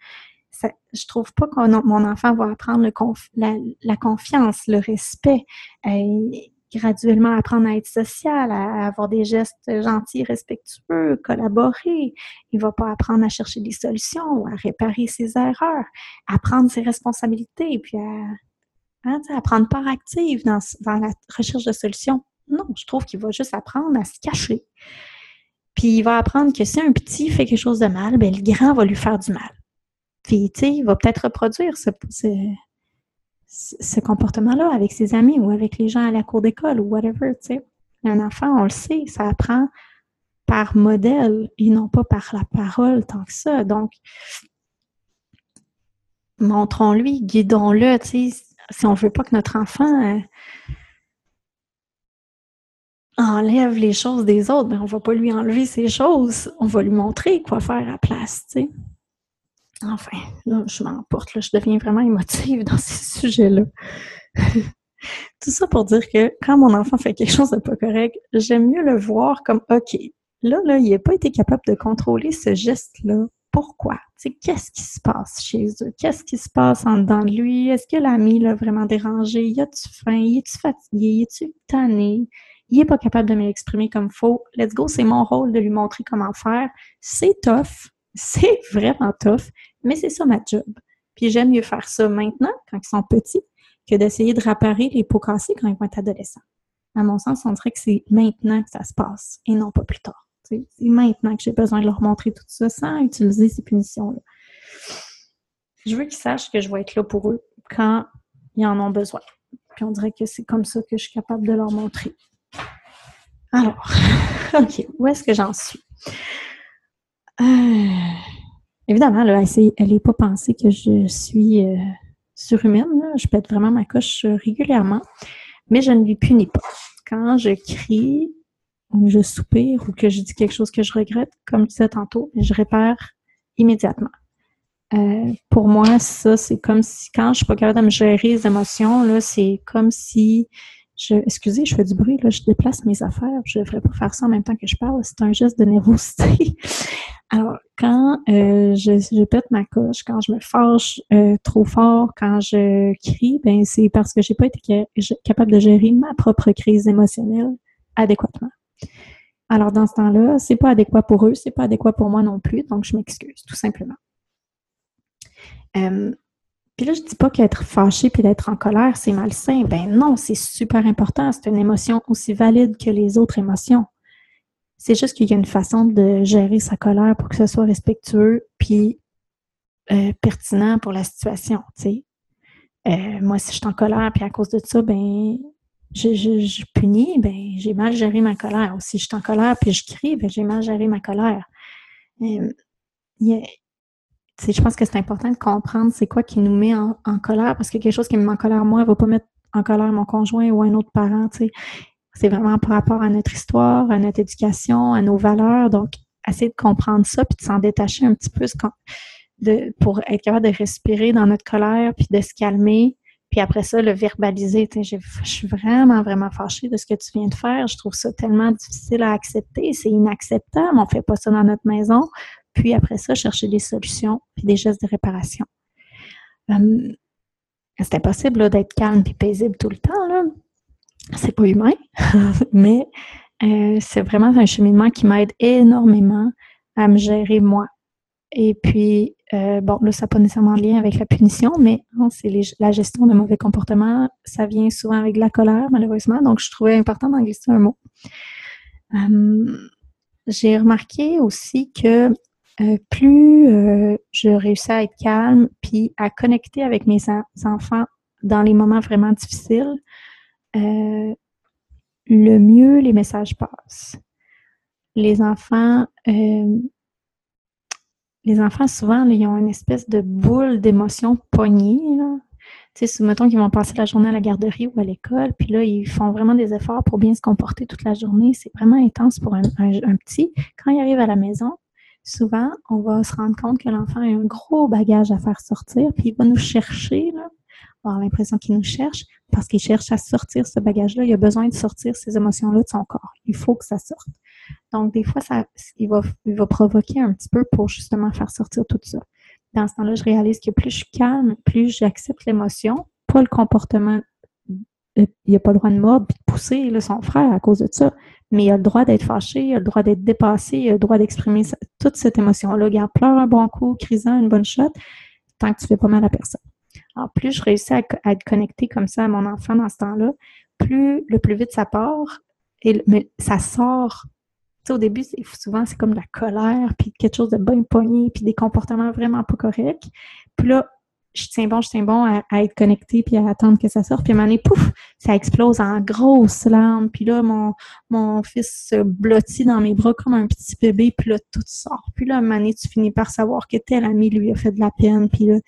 Speaker 3: je trouve pas que mon enfant va apprendre la, confiance, le respect, euh, graduellement apprendre à être social, à, avoir des gestes gentils, respectueux, collaborer. Il va pas apprendre à chercher des solutions, à réparer ses erreurs, à prendre ses responsabilités, puis à, hein, prendre part active dans, la recherche de solutions. Non, je trouve qu'il va juste apprendre à se cacher. Puis il va apprendre que si un petit fait quelque chose de mal, ben le grand va lui faire du mal. Puis, tu il va peut-être reproduire ce, comportement-là avec ses amis ou avec les gens à la cour d'école ou whatever. Un enfant, on le sait, ça apprend par modèle et non pas par la parole tant que ça. Donc, montrons-lui, guidons-le. Si on ne veut pas que notre enfant euh, enlève les choses des autres, ben on ne va pas lui enlever ses choses. On va lui montrer quoi faire à la place. Enfin, là, je m'emporte, là, je deviens vraiment émotive dans ces <laughs> sujets-là. <laughs> Tout ça pour dire que quand mon enfant fait quelque chose de pas correct, j'aime mieux le voir comme OK. Là, là, il n'a pas été capable de contrôler ce geste-là. Pourquoi? Qu'est-ce qui se passe chez eux? Qu'est-ce qui se passe en dedans de lui? Est-ce que l'ami l'a vraiment dérangé? Y a-tu faim? Y est-tu fatigué? Y est-tu tanné? Il est pas capable de m'exprimer comme faut. Let's go, c'est mon rôle de lui montrer comment faire. C'est tough. <laughs> C'est vraiment tough. Mais c'est ça ma job. Puis j'aime mieux faire ça maintenant, quand ils sont petits, que d'essayer de réparer les pots cassés quand ils vont être adolescents. À mon sens, on dirait que c'est maintenant que ça se passe et non pas plus tard. C'est maintenant que j'ai besoin de leur montrer tout ça sans utiliser ces punitions-là. Je veux qu'ils sachent que je vais être là pour eux quand ils en ont besoin. Puis on dirait que c'est comme ça que je suis capable de leur montrer. Alors, <laughs> OK, où est-ce que j'en suis? Euh, Évidemment, là, elle n'est pas pensée que je suis euh, surhumaine. Je pète vraiment ma coche euh, régulièrement, mais je ne lui punis pas. Quand je crie ou je soupire ou que je dis quelque chose que je regrette, comme tu disais tantôt, je répare immédiatement. Euh, pour moi, ça, c'est comme si quand je suis pas capable de me gérer les émotions, là, c'est comme si je, excusez, je fais du bruit, là, je déplace mes affaires. Je devrais pas faire ça en même temps que je parle. C'est un geste de nervosité. <laughs> Alors, quand euh, je, pète ma coche, quand je me fâche euh, trop fort, quand je crie, ben c'est parce que j'ai pas été capable de gérer ma propre crise émotionnelle adéquatement. Alors, dans ce temps-là, c'est pas adéquat pour eux, c'est pas adéquat pour moi non plus, donc je m'excuse, tout simplement. Euh, puis là, je dis pas qu'être fâché puis d'être en colère, c'est malsain. Ben non, c'est super important. C'est une émotion aussi valide que les autres émotions. C'est juste qu'il y a une façon de gérer sa colère pour que ce soit respectueux puis euh, pertinent pour la situation, tu sais. Euh, moi, si je suis en colère puis à cause de ça, ben je, je, punis, ben j'ai mal géré ma colère. Ou si je suis en colère puis je crie, ben j'ai mal géré ma colère. Euh, je pense que c'est important de comprendre c'est quoi qui nous met en, colère parce que quelque chose qui me met en colère moi ne va pas mettre en colère mon conjoint ou un autre parent. C'est vraiment par rapport à notre histoire, à notre éducation, à nos valeurs. Donc, essayer de comprendre ça puis de s'en détacher un petit peu pour être capable de respirer dans notre colère puis de se calmer. Puis après ça, le verbaliser. Je suis vraiment, vraiment fâchée de ce que tu viens de faire. Je trouve ça tellement difficile à accepter. C'est inacceptable. On ne fait pas ça dans notre maison puis après ça, chercher des solutions puis des gestes de réparation. Hum, c'est impossible d'être calme et paisible tout le temps. Là. C'est pas humain, <laughs> mais euh, c'est vraiment un cheminement qui m'aide énormément à me gérer moi. Et puis, euh, bon, là, ça n'a pas nécessairement lien avec la punition, mais c'est la gestion de mauvais comportements. Ça vient souvent avec la colère, malheureusement. Donc, je trouvais important d'en glisser un mot. Hum, j'ai remarqué aussi que euh, plus euh, je réussis à être calme, puis à connecter avec mes enfants dans les moments vraiment difficiles, euh, le mieux les messages passent. Les enfants, souvent, ils ont une espèce de boule d'émotions poignée. Tu sais, qu'ils vont passer la journée à la garderie ou à l'école, puis là, ils font vraiment des efforts pour bien se comporter toute la journée. C'est vraiment intense pour un petit. Quand ils arrivent à la maison, souvent, on va se rendre compte que l'enfant a un gros bagage à faire sortir, puis il va nous chercher, là. L'impression qu'il nous cherche parce qu'il cherche à sortir ce bagage-là. Il a besoin de sortir ces émotions-là de son corps. Il faut que ça sorte. Donc, des fois, ça, il, va, il va provoquer un petit peu pour justement faire sortir tout ça. Dans ce temps-là, je réalise que plus je calme, plus j'accepte l'émotion, pas le comportement il n'a pas le droit de mordre et de pousser son frère à cause de ça. Mais il a le droit d'être fâché, il a le droit d'être dépassé, il a le droit d'exprimer toute cette émotion-là. Garde, pleure un bon coup, crisant une bonne shot, tant que tu fais pas mal à personne. Alors, plus je réussis à, être connectée comme ça à mon enfant dans ce temps-là, plus le plus vite ça part, et, mais ça sort. Tu sais, au début, souvent, c'est comme de la colère, puis quelque chose de bien pogné, puis des comportements vraiment pas corrects. Puis là, je tiens bon, je tiens bon à, être connecté puis à attendre que ça sorte. Puis à un moment donné, pouf, ça explose en grosses larmes. Puis là, mon, mon fils se blottit dans mes bras comme un petit bébé. Puis là, tout sort. Puis là, à un moment donné, tu finis par savoir que tel ami lui a fait de la peine. Puis là,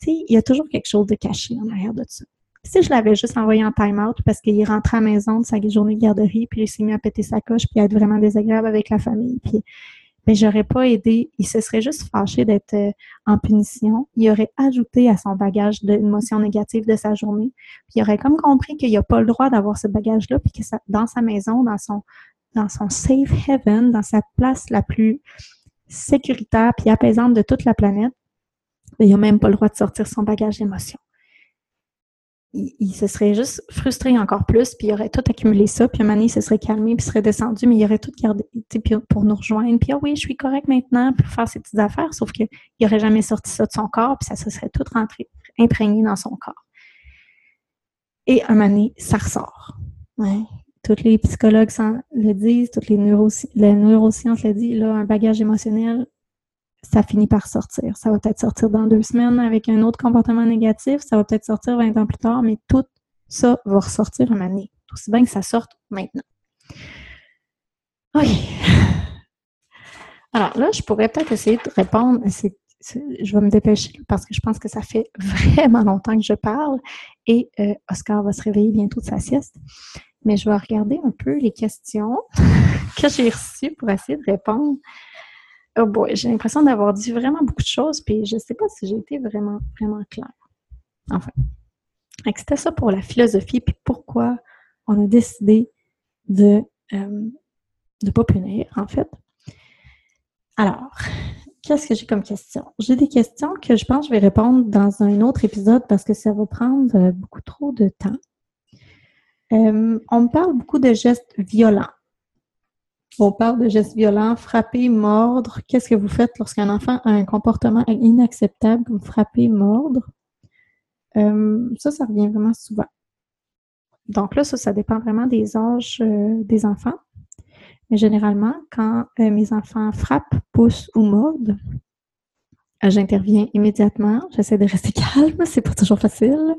Speaker 3: tu sais, il y a toujours quelque chose de caché en arrière de ça. si je l'avais juste envoyé en time-out parce qu'il est rentré à la maison de sa journée de garderie, puis il s'est mis à péter sa coche, puis à être vraiment désagréable avec la famille, puis mais j'aurais pas aidé. Il se serait juste fâché d'être euh, en punition. Il aurait ajouté à son bagage d'émotions négatives de sa journée. Puis il aurait comme compris qu'il n'a pas le droit d'avoir ce bagage-là, puis que ça, dans sa maison, dans son, dans son safe haven, dans sa place la plus sécuritaire puis apaisante de toute la planète, ben, il n'a même pas le droit de sortir son bagage d'émotions il, se serait juste frustré encore plus, puis il aurait tout accumulé ça, puis un moment il se serait calmé, puis serait descendu, mais il aurait tout gardé pour nous rejoindre, puis ah oui, je suis correct maintenant, pour faire ses petites affaires, sauf qu'il n'aurait jamais sorti ça de son corps, puis ça se serait tout rentré, imprégné dans son corps. Et un moment ça ressort. Ouais. Tous les psychologues le disent, toutes les, les neurosciences le disent, là, un bagage émotionnel, ça finit par sortir. Ça va peut-être sortir dans deux semaines avec un autre comportement négatif, ça va peut-être sortir 20 ans plus tard, mais tout ça va ressortir une année. Aussi bien que ça sorte maintenant. OK. <laughs> Alors là, je pourrais peut-être essayer de répondre. je vais me dépêcher parce que je pense que ça fait <laughs> vraiment longtemps que je parle et euh, Oscar va se réveiller bientôt de sa sieste. Mais je vais regarder un peu les questions <laughs> que j'ai reçues pour essayer de répondre Oh boy, j'ai l'impression d'avoir dit vraiment beaucoup de choses, puis je ne sais pas si j'ai été vraiment, vraiment claire. Enfin. C'était ça pour la philosophie, puis pourquoi on a décidé de ne euh, pas punir, en fait. Alors, qu'est-ce que j'ai comme question? J'ai des questions que je pense que je vais répondre dans un autre épisode parce que ça va prendre euh, beaucoup trop de temps. Euh, on me parle beaucoup de gestes violents. On parle de gestes violents, frapper, mordre. Qu'est-ce que vous faites lorsqu'un enfant a un comportement inacceptable comme frapper, mordre? Euh, ça, ça revient vraiment souvent. Donc là, ça, ça dépend vraiment des âges des enfants. Mais généralement, quand euh, mes enfants frappent, poussent ou mordent, euh, j'interviens immédiatement. J'essaie de rester <laughs> calme, c'est pas toujours facile.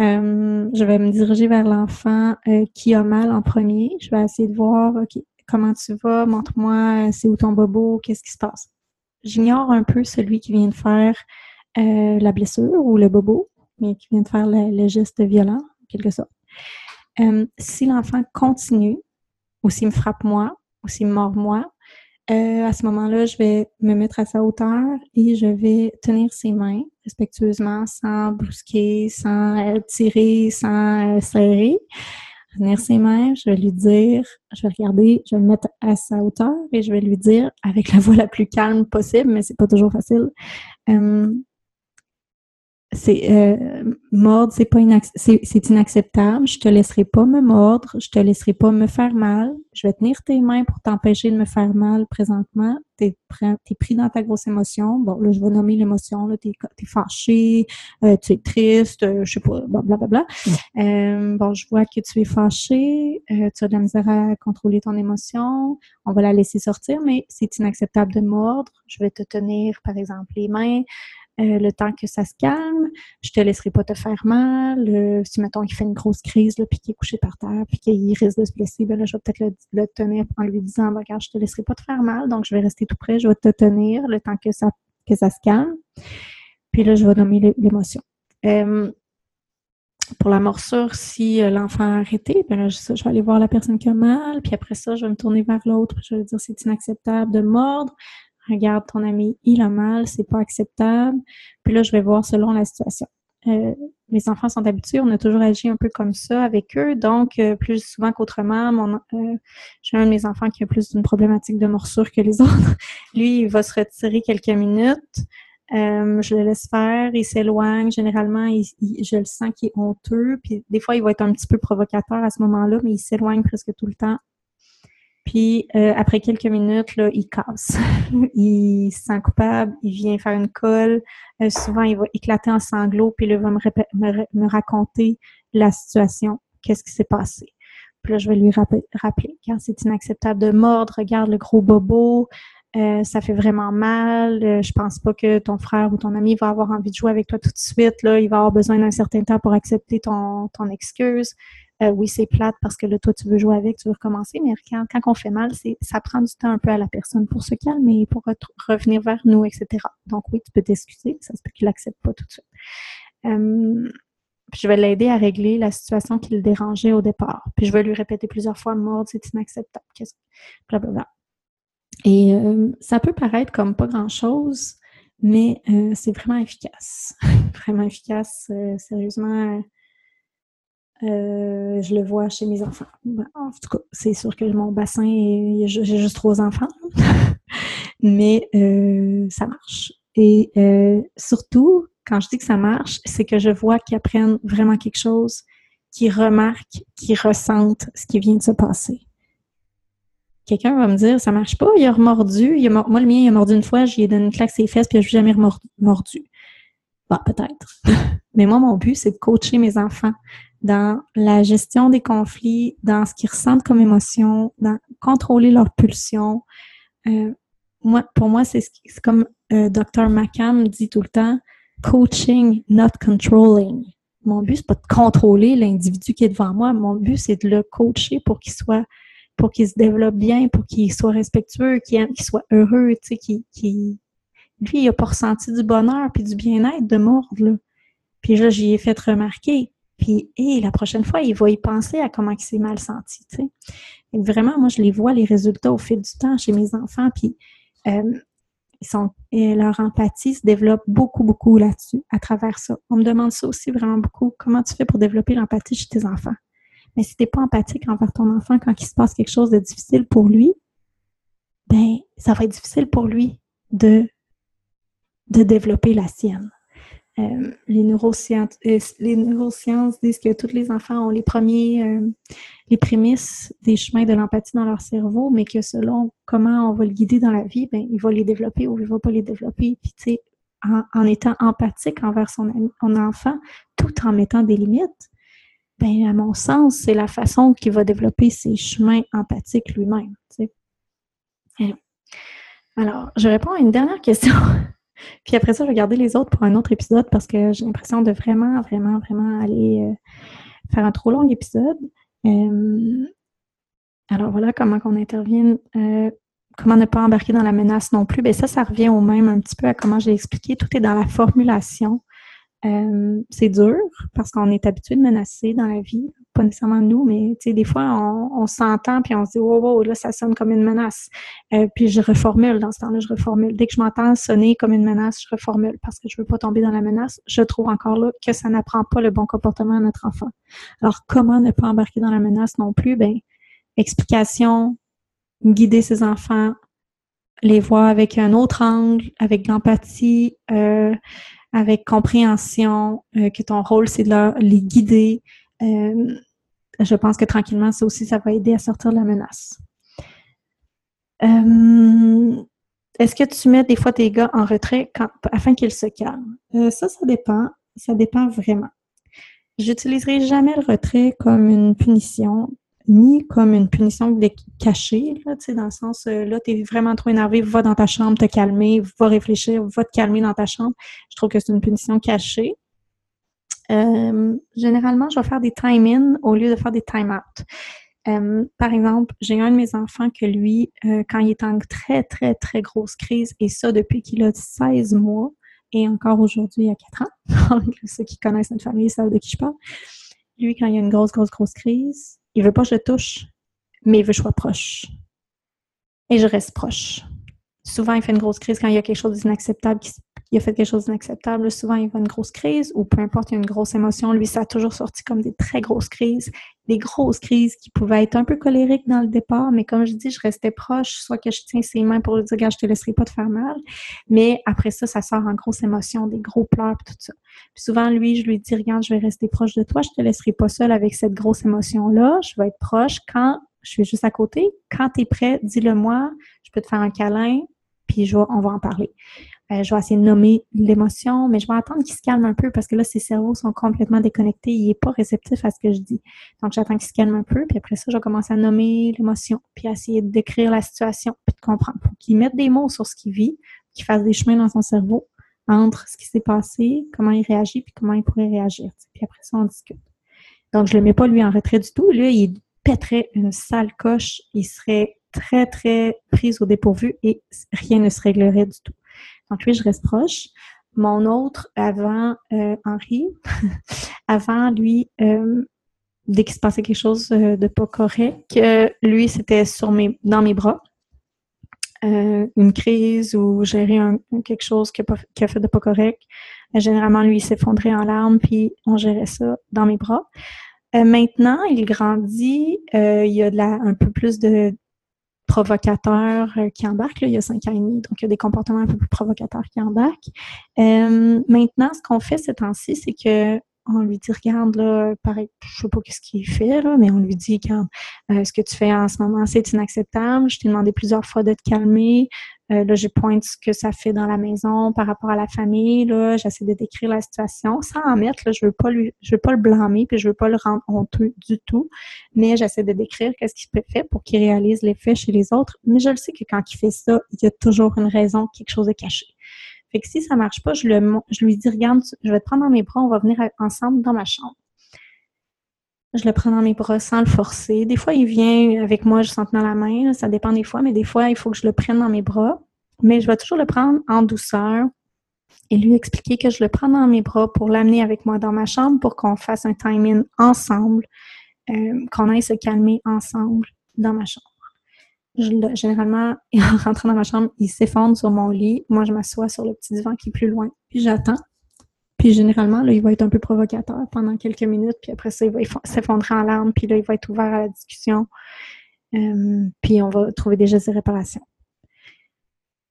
Speaker 3: Euh, je vais me diriger vers l'enfant qui a mal en premier. Je vais essayer de voir, OK, comment tu vas? Montre-moi, c'est où ton bobo? Qu'est-ce qui se passe? J'ignore un peu celui qui vient de faire la blessure ou le bobo, mais qui vient de faire le, geste violent, en quelque sorte. si l'enfant continue, ou s'il me frappe moi, ou s'il me mord moi, euh, à ce moment-là, je vais me mettre à sa hauteur et je vais tenir ses mains respectueusement, sans brusquer, sans euh, tirer, sans euh, serrer. Ses mains, je vais lui dire, je vais regarder, je vais me mettre à sa hauteur et je vais lui dire avec la voix la plus calme possible, mais c'est pas toujours facile c'est euh, mordre, c'est pas c'est inacceptable. Je te laisserai pas me mordre, je te laisserai pas me faire mal. Je vais tenir tes mains pour t'empêcher de me faire mal présentement. Tu es, pris dans ta grosse émotion. Bon, là, je vais nommer l'émotion. Là, t'es es fâché, euh, tu es triste, euh, je sais pas, blablabla. Euh, bon, je vois que tu es fâché, euh, tu as de la misère à contrôler ton émotion. On va la laisser sortir, mais c'est inacceptable de mordre. Je vais te tenir, par exemple, les mains. Euh, le temps que ça se calme. Je te laisserai pas te faire mal. Euh, si, mettons, il fait une grosse crise, là, puis qu'il est couché par terre, puis qu'il risque de se blesser, ben là, je vais peut-être le, tenir en lui disant, ben, regarde, je te laisserai pas te faire mal, donc je vais rester tout près, je vais te tenir le temps que ça, que ça se calme. Puis là, je vais nommer l'émotion. Euh, pour la morsure, si l'enfant a arrêté, ben là, je, vais aller voir la personne qui a mal, puis après ça, je vais me tourner vers l'autre, je vais lui dire c'est inacceptable de mordre regarde ton ami, il a mal, c'est pas acceptable. Puis là, je vais voir selon la situation. Euh, mes enfants sont habitués, on a toujours agi un peu comme ça avec eux, donc euh, plus souvent qu'autrement, mon euh, j'ai un de mes enfants qui a plus d'une problématique de morsure que les <laughs> autres. Lui, il va se retirer quelques minutes. je le laisse faire, il s'éloigne. Généralement, je le sens qu'il est honteux. Puis des fois, il va être un petit peu provocateur à ce moment-là, mais il s'éloigne presque tout le temps. Puis euh, après quelques minutes, là, il casse. <laughs> il se sent coupable, il vient faire une colle. Euh, souvent, il va éclater en sanglots, puis il va me, raconter la situation, qu'est-ce qui s'est passé. Puis là, je vais lui rappeler, quand c'est inacceptable de mordre, regarde le gros bobo, euh, ça fait vraiment mal. je pense pas que ton frère ou ton ami va avoir envie de jouer avec toi tout de suite. Là, il va avoir besoin d'un certain temps pour accepter ton, ton excuse. Euh, oui, c'est plate parce que là, toi, tu veux jouer avec, tu veux recommencer, mais quand, quand on fait mal, ça prend du temps un peu à la personne pour se calmer, pour revenir vers nous, etc. Donc oui, tu peux t'excuser, ça se peut qu'il n'accepte pas tout de suite. Euh, puis je vais l'aider à régler la situation qui le dérangeait au départ. Puis je vais lui répéter plusieurs fois, mort, c'est inacceptable, qu'est-ce blablabla. Et euh, ça peut paraître comme pas grand-chose, mais c'est vraiment efficace. <laughs> vraiment efficace, sérieusement euh, je le vois chez mes enfants. Ben, en tout cas, c'est sûr que mon bassin, j'ai juste trois enfants, <laughs> mais euh, ça marche. Et euh, surtout, quand je dis que ça marche, c'est que je vois qu'ils apprennent vraiment quelque chose, qu'ils remarquent, qu'ils ressentent ce qui vient de se passer. Quelqu'un va me dire, ça marche pas, il a remordu, moi le mien, il a mordu une fois, j'y ai donné une claque ses fesses, puis il n'a jamais mordu. Bah, peut-être. <laughs> Mais moi, mon but, c'est de coacher mes enfants dans la gestion des conflits, dans ce qu'ils ressentent comme émotion, dans contrôler leurs pulsions. Euh, moi, pour moi, c'est comme euh, Dr. McCann dit tout le temps, coaching, not controlling. Mon but, c'est pas de contrôler l'individu qui est devant moi. Mon but, c'est de le coacher pour qu'il soit, pour qu'il se développe bien, pour qu'il soit respectueux, qu'il soit heureux, tu sais, qu'il, lui, il a pas ressenti du bonheur puis du bien-être de mordre, là. Puis là, j'y ai fait remarquer. Puis, et la prochaine fois, il va y penser à comment il s'est mal senti, tu. Et vraiment, moi, je les vois, les résultats au fil du temps chez mes enfants, puis euh, ils sont, et leur empathie se développe beaucoup, beaucoup là-dessus, à travers ça. On me demande ça aussi vraiment beaucoup. Comment tu fais pour développer l'empathie chez tes enfants? Mais si t'es pas empathique envers ton enfant quand il se passe quelque chose de difficile pour lui, ben, ça va être difficile pour lui de de développer la sienne. Euh, les, neurosciences, euh, les neurosciences disent que tous les enfants ont les premiers, euh, les prémices des chemins de l'empathie dans leur cerveau, mais que selon comment on va le guider dans la vie, ben, il va les développer ou il va pas les développer. Puis, tu sais, en, étant empathique envers son, son, enfant, tout en mettant des limites, ben, à mon sens, c'est la façon qu'il va développer ses chemins empathiques lui-même. Alors, je réponds à une dernière question. <laughs> Puis après ça, je vais garder les autres pour un autre épisode parce que j'ai l'impression de vraiment, vraiment, vraiment aller euh, faire un trop long épisode. Euh, alors voilà comment qu'on intervient. Euh, comment ne pas embarquer dans la menace non plus. Bien, ça, ça revient au même un petit peu à comment j'ai expliqué. Tout est dans la formulation. C'est dur parce qu'on est habitué de menacer dans la vie, pas nécessairement nous, mais tu sais, des fois, on, s'entend puis on se dit, wow, wow, là, ça sonne comme une menace. Euh, puis je reformule dans ce temps-là, je reformule. Dès que je m'entends sonner comme une menace, je reformule parce que je veux pas tomber dans la menace. Je trouve encore là que ça n'apprend pas le bon comportement à notre enfant. Alors, comment ne pas embarquer dans la menace non plus? Ben, explication, guider ses enfants, les voir avec un autre angle, avec de l'empathie, euh, avec compréhension, euh, que ton rôle, c'est de les guider. Euh, je pense que tranquillement, ça aussi, ça va aider à sortir de la menace. Euh, est-ce que tu mets des fois tes gars en retrait afin qu'ils se calment? ça, ça dépend. Ça dépend vraiment. J'utiliserai jamais le retrait comme une punition ni comme une punition cachée, dans le sens, euh, là, t'es vraiment trop énervé, va dans ta chambre te calmer, va réfléchir, va te calmer dans ta chambre. Je trouve que c'est une punition cachée. Euh, généralement, je vais faire des time-in au lieu de faire des time-out. Euh, par exemple, j'ai un de mes enfants que lui, quand il est en très, très, très grosse crise, et ça depuis qu'il a 16 mois, et encore aujourd'hui, il y a 4 ans, <laughs> ceux qui connaissent notre famille savent de qui je parle, lui, quand il y a une grosse, grosse, grosse crise, il veut pas que je touche, mais il veut que je sois proche. Et je reste proche. Souvent, il fait une grosse crise quand il y a quelque chose d'inacceptable, il a fait quelque chose d'inacceptable. Souvent, il va une grosse crise ou peu importe, il y a une grosse émotion. Lui, ça a toujours sorti comme des très grosses crises, des grosses crises qui pouvaient être un peu colériques dans le départ, mais comme je dis, je restais proche, soit que je tiens ses mains pour lui dire, regarde, je te laisserai pas te faire mal. Mais après ça, ça sort en grosse émotion, des gros pleurs, tout ça. Puis souvent, lui, je lui dis, regarde, je vais rester proche de toi, je te laisserai pas seule avec cette grosse émotion-là, je vais être proche quand je suis juste à côté. Quand tu es prêt, dis-le moi, je peux te faire un câlin, puis on va en parler. Euh, je vais essayer de nommer l'émotion, mais je vais attendre qu'il se calme un peu parce que là, ses cerveaux sont complètement déconnectés. Il n'est pas réceptif à ce que je dis. Donc, j'attends qu'il se calme un peu, puis après ça, je vais commencer à nommer l'émotion, puis à essayer de décrire la situation, puis de comprendre. Pour qu'il mette des mots sur ce qu'il vit, qu'il fasse des chemins dans son cerveau entre ce qui s'est passé, comment il réagit, puis comment il pourrait réagir. Puis après ça, on discute. Donc, je le mets pas lui en retrait du tout. Lui, il pèterait une sale coche. Il serait très, très pris au dépourvu et rien ne se réglerait du tout. Donc lui, je reste proche. Mon autre, avant euh, Henri, <laughs> avant lui, euh, dès qu'il se passait quelque chose euh, de pas correct, lui, c'était sur mes, dans mes bras. une crise ou gérer quelque chose qui a, fait de pas correct. généralement, lui, il s'effondrait en larmes, puis on gérait ça dans mes bras. maintenant, il grandit, il y a de la, un peu plus de, provocateurs euh, qui embarquent. il y a cinq ans et demi, donc il y a des comportements un peu plus provocateurs qui embarquent. Euh, maintenant, ce qu'on fait ces temps-ci, c'est que on lui dit regarde là pareil je sais pas qu'est-ce qu'il fait là mais on lui dit quand euh, ce que tu fais en ce moment c'est inacceptable. Je t'ai demandé plusieurs fois de te calmer. Euh, là je pointe ce que ça fait dans la maison par rapport à la famille là. J'essaie de décrire la situation sans en mettre là. Je veux pas lui je veux pas le blâmer puis je veux pas le rendre honteux du tout. Mais j'essaie de décrire qu'est-ce qu'il fait pour qu'il réalise l'effet chez les autres. Mais je le sais que quand il fait ça il y a toujours une raison quelque chose de caché fait que si ça marche pas, je, lui dis, regarde, je vais te prendre dans mes bras, on va venir ensemble dans ma chambre. Je le prends dans mes bras sans le forcer. Des fois, il vient avec moi, je sens dans la main, ça dépend des fois, mais des fois, il faut que je le prenne dans mes bras. Mais je vais toujours le prendre en douceur et lui expliquer que je le prends dans mes bras pour l'amener avec moi dans ma chambre pour qu'on fasse un time-in ensemble, euh, qu'on aille se calmer ensemble dans ma chambre généralement, <laughs> en rentrant dans ma chambre, il s'effondre sur mon lit. Moi, je m'assois sur le petit divan qui est plus loin. Puis j'attends. Puis généralement, là, il va être un peu provocateur pendant quelques minutes. Puis après ça, il va s'effondrer en larmes. Puis là, il va être ouvert à la discussion. Euh, puis on va trouver des gestes de.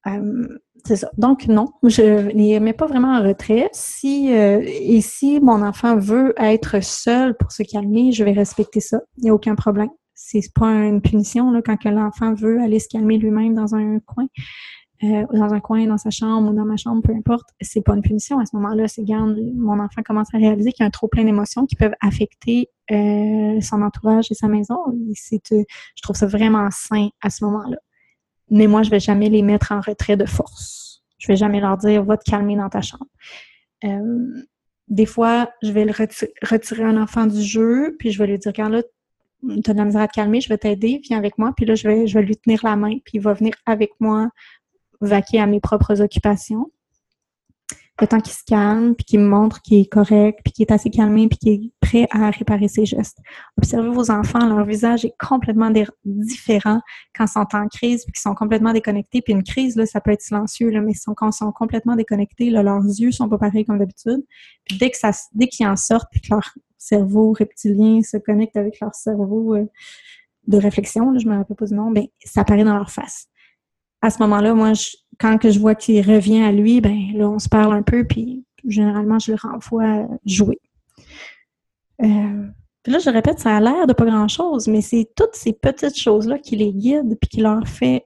Speaker 3: Euh, c'est ça. Donc, non, je n'y mets pas vraiment en retrait. Si, euh, et si mon enfant veut être seul pour se calmer, je vais respecter ça. Il n'y a aucun problème. C'est pas une punition là, quand l'enfant veut aller se calmer lui-même dans un coin. Euh, dans un coin, dans sa chambre ou dans ma chambre, peu importe, c'est pas une punition. À ce moment-là, c'est garde, mon enfant commence à réaliser qu'il y a un trop plein d'émotions qui peuvent affecter euh, son entourage et sa maison. C'est, je trouve ça vraiment sain à ce moment-là. Mais moi, je vais jamais les mettre en retrait de force. Je vais jamais leur dire va te calmer dans ta chambre. Euh, des fois, je vais le retirer un enfant du jeu, puis je vais lui dire quand là, tu as de la misère à te calmer, je vais t'aider, viens avec moi, puis là, je vais, je vais lui tenir la main, puis il va venir avec moi vaquer à mes propres occupations. Le temps qu'il se calme, puis qu'il me montre qu'il est correct, puis qu'il est assez calmé, puis qu'il est prêt à réparer ses gestes. Observez vos enfants, leur visage est complètement différent quand ils sont en crise, puis qu'ils sont complètement déconnectés. Puis une crise, là, ça peut être silencieux, là, mais quand ils sont complètement déconnectés, là, leurs yeux sont pas pareils comme d'habitude. Puis dès que ça, dès qu'ils en sortent, puis que leur cerveau reptilien se connecte avec leur cerveau euh, de réflexion, là, je me rappelle pas du nom, ben ça apparaît dans leur face à ce moment-là, moi, quand que je vois qu'il revient à lui, ben là, on se parle un peu, puis généralement, je le renvoie jouer. Euh, puis là, je répète, ça a l'air de pas grand-chose, mais c'est toutes ces petites choses-là qui les guident, puis qui leur fait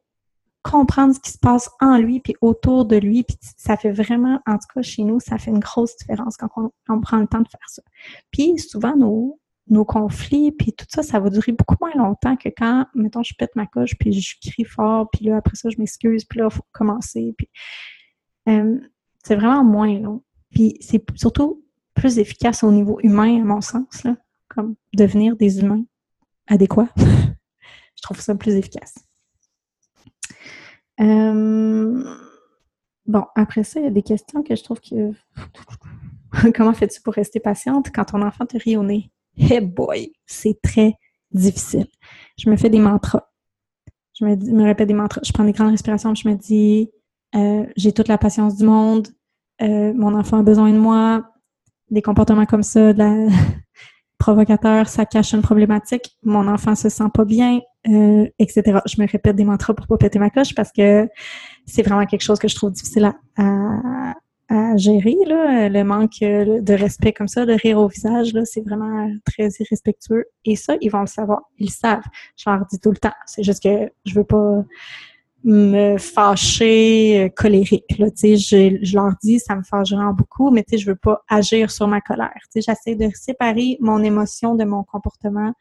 Speaker 3: comprendre ce qui se passe en lui, puis autour de lui, puis ça fait vraiment, en tout cas chez nous, ça fait une grosse différence quand on, prend le temps de faire ça. Puis souvent, nos, nos conflits, puis tout ça, ça va durer beaucoup moins longtemps que quand, mettons, je pète ma coche, puis je crie fort, puis là, après ça, je m'excuse, puis là, il faut commencer. Puis, euh, c'est vraiment moins long. Puis c'est surtout plus efficace au niveau humain, à mon sens, là, comme devenir des humains adéquats. <laughs> je trouve ça plus efficace. Euh, bon, après ça, il y a des questions que je trouve que... <laughs> Comment fais-tu pour rester patiente quand ton enfant te rit au nez? hey boy, c'est très difficile. Je me fais des mantras. Je me, répète des mantras. Je prends des grandes respirations. Je me dis, euh, j'ai toute la patience du monde. Euh, mon enfant a besoin de moi. Des comportements comme ça, de la provocateur, ça cache une problématique. Mon enfant se sent pas bien, euh, etc. Je me répète des mantras pour pas péter ma coche parce que c'est vraiment quelque chose que je trouve difficile à, à gérer, là, le manque euh, de respect comme ça, de rire au visage, c'est vraiment très irrespectueux. Et ça, ils vont le savoir. Ils le savent. Je leur dis tout le temps. C'est juste que je veux pas me fâcher euh, colérique. Là, je, je leur dis, ça me fâche vraiment beaucoup, mais je veux pas agir sur ma colère. J'essaie de séparer mon émotion de mon comportement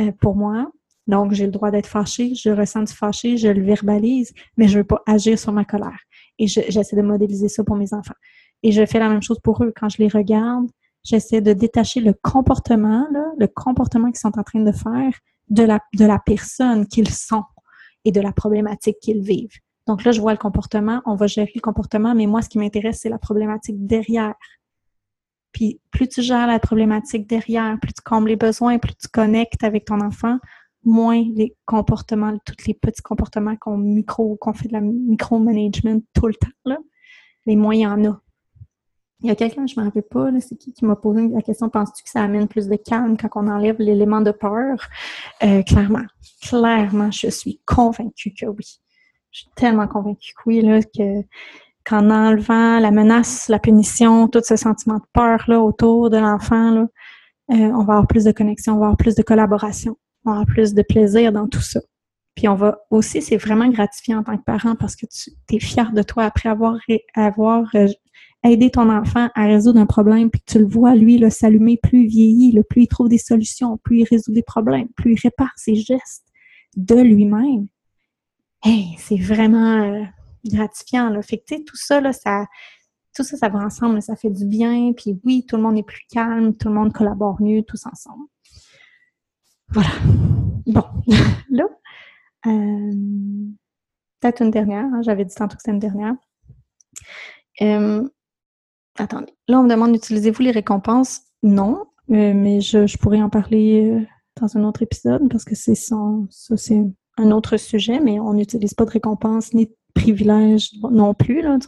Speaker 3: euh, pour moi. Donc, j'ai le droit d'être fâché, je ressens du fâché, je le verbalise, mais je veux pas agir sur ma colère. Et j'essaie de modéliser ça pour mes enfants. Et je fais la même chose pour eux. Quand je les regarde, j'essaie de détacher le comportement, là, le comportement qu'ils sont en train de faire de la, de la personne qu'ils sont et de la problématique qu'ils vivent. Donc là, je vois le comportement, on va gérer le comportement, mais moi, ce qui m'intéresse, c'est la problématique derrière. Puis plus tu gères la problématique derrière, plus tu combles les besoins, plus tu connectes avec ton enfant, moins les comportements, tous les petits comportements qu'on micro, qu'on fait de la micromanagement tout le temps, là, les moins il y en a. Il y a quelqu'un, je ne me rappelle pas, c'est qui qui m'a posé la question, penses-tu que ça amène plus de calme quand on enlève l'élément de peur? Euh, clairement, clairement, je suis convaincue que oui. Je suis tellement convaincue que oui, là, que qu'en enlevant la menace, la punition, tout ce sentiment de peur là, autour de l'enfant, euh, on va avoir plus de connexion, on va avoir plus de collaboration on a plus de plaisir dans tout ça. Puis on va aussi, c'est vraiment gratifiant en tant que parent parce que tu es fier de toi après avoir, avoir euh, aidé ton enfant à résoudre un problème, puis tu le vois, lui, s'allumer plus il vieillit, le plus il trouve des solutions, plus il résout des problèmes, plus il répare ses gestes de lui-même. Hey, c'est vraiment euh, gratifiant. Là. Fait que, tout ça, là, ça, tout ça, ça va ensemble, ça fait du bien. Puis oui, tout le monde est plus calme, tout le monde collabore mieux, tous ensemble. Voilà. Bon, <laughs> là, euh, peut-être une dernière. Hein, j'avais dit tantôt que c'était une dernière. Euh, attendez. Là, on me demande utilisez-vous les récompenses? Non, euh, mais je, pourrais en parler dans un autre épisode parce que c'est ça, c'est un autre sujet, mais on n'utilise pas de récompenses ni de privilèges non plus. Là,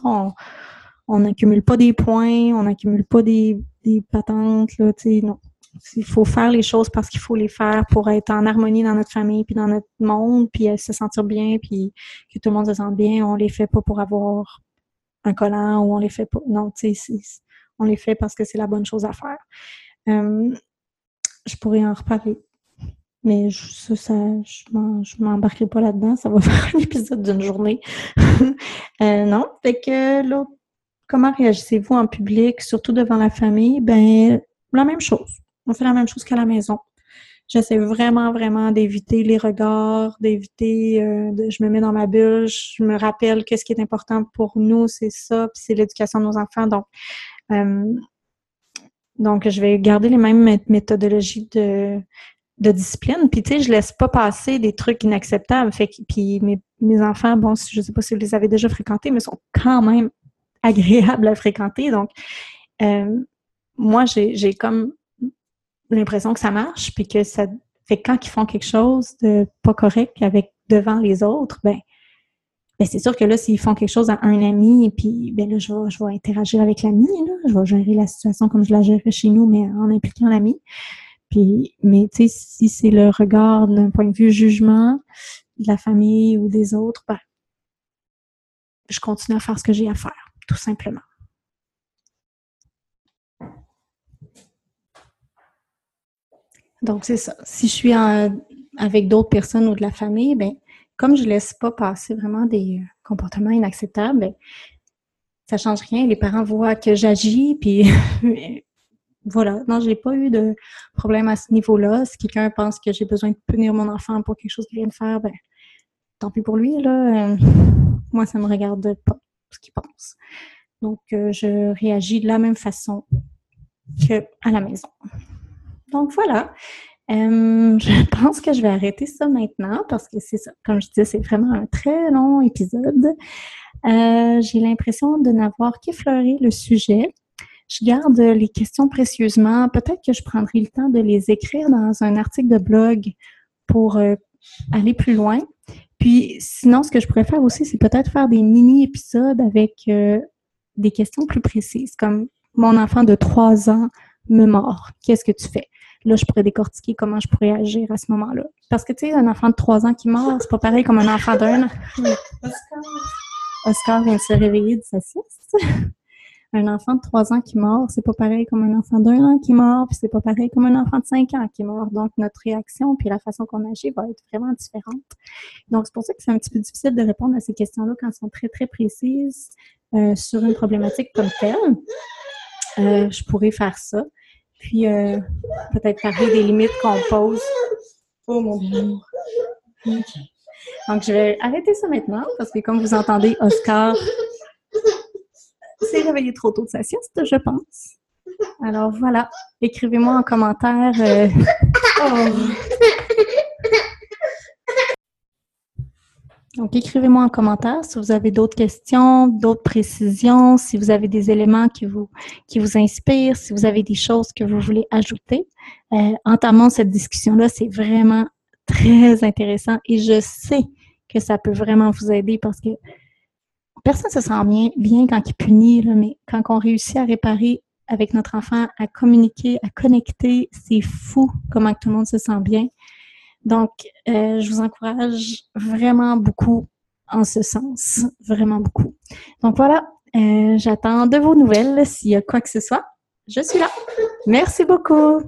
Speaker 3: on n'accumule pas des points, on n'accumule pas des, des patentes, là, non il faut faire les choses parce qu'il faut les faire pour être en harmonie dans notre famille, puis dans notre monde, puis se sentir bien, puis que tout le monde se sente bien. On les fait pas pour avoir collant ou on les fait pas. Non, tu sais, on les fait parce que c'est la bonne chose à faire. Euh, je pourrais en reparler. Mais je, ça, je m'embarquerai pas là-dedans. Ça va <laughs> faire un épisode d'une journée. <laughs> euh, non. Fait que l'autre, comment réagissez-vous en public, surtout devant la famille? Ben, la même chose. On fait la même chose qu'à la maison. J'essaie vraiment, vraiment d'éviter les regards, d'éviter, euh, je me mets dans ma bulle, je me rappelle que ce qui est important pour nous, c'est ça, puis c'est l'éducation de nos enfants. Donc, euh, donc, je vais garder les mêmes méthodologies de, de discipline. Puis, tu sais, je laisse pas passer des trucs inacceptables. Fait que, puis, mes, mes enfants, bon, je sais pas si vous les avez déjà fréquentés, mais sont quand même agréables à fréquenter. Donc, euh, moi, j'ai comme l'impression que ça marche, puis que ça fait quand ils font quelque chose de pas correct avec devant les autres, ben, ben c'est sûr que là, s'ils font quelque chose à un ami, puis ben là, je vais, je vais interagir avec l'ami, je vais gérer la situation comme je la gérerais chez nous, mais en impliquant l'ami. Puis, mais tu sais, si c'est le regard d'un point de vue jugement de la famille ou des autres, ben, je continue à faire ce que j'ai à faire, tout simplement. Donc, c'est ça. Si je suis avec d'autres personnes ou de la famille, ben, comme je laisse pas passer vraiment des euh, comportements inacceptables, ben, ça change rien. Les parents voient que j'agis, puis <laughs> voilà. Non, j'ai pas eu de problème à ce niveau-là. Si quelqu'un pense que j'ai besoin de punir mon enfant pour quelque chose qu'il vient de faire, ben, tant pis pour lui, là. Euh, moi, ça me regarde pas ce qu'il pense. Donc, euh, je réagis de la même façon que à la maison. Donc voilà. Euh, <laughs> je pense que je vais arrêter ça maintenant parce que c'est ça. Comme je disais, c'est vraiment un très long épisode. Euh, j'ai l'impression de n'avoir qu'effleuré le sujet. Je garde les questions précieusement. Peut-être que je prendrai le temps de les écrire dans un article de blog pour euh, aller plus loin. Puis sinon, ce que je pourrais faire aussi, c'est peut-être faire des mini-épisodes avec des questions plus précises, comme mon enfant de trois ans me mord. Qu'est-ce que tu fais? Là, je pourrais décortiquer comment je pourrais agir à ce moment-là. Parce que, tu sais, un enfant de 3 ans qui meurt, c'est pas pareil comme un enfant d'un an. Oscar vient de se réveiller de sa sieste. un enfant de 3 ans qui meurt, c'est pas pareil comme un enfant d'un an qui meurt, puis c'est pas pareil comme un enfant de 5 ans qui meurt. Donc, notre réaction puis la façon qu'on agit va être vraiment différente. Donc, c'est pour ça que c'est un petit peu difficile de répondre à ces questions-là quand elles sont très, très précises euh, sur une problématique comme telle. Euh, je pourrais faire ça. Puis euh, peut-être parler des limites qu'on pose. Oh mon Dieu. Donc je vais arrêter ça maintenant parce que comme vous entendez, Oscar s'est réveillé trop tôt de sa sieste, je pense. Alors voilà, écrivez-moi en commentaire. Euh, oh. Donc, écrivez-moi en commentaire si vous avez d'autres questions, d'autres précisions, si vous avez des éléments qui vous, qui vous inspirent, si vous avez des choses que vous voulez ajouter. Euh, entamons cette discussion-là, c'est vraiment très intéressant et je sais que ça peut vraiment vous aider parce que personne ne se sent bien, bien quand il punit, mais quand on réussit à réparer avec notre enfant, à communiquer, à connecter, c'est fou comment tout le monde se sent bien. Donc, euh, je vous encourage vraiment beaucoup en ce sens, vraiment beaucoup. Donc voilà, euh, j'attends de vos nouvelles s'il y a quoi que ce soit. Je suis là. Merci beaucoup.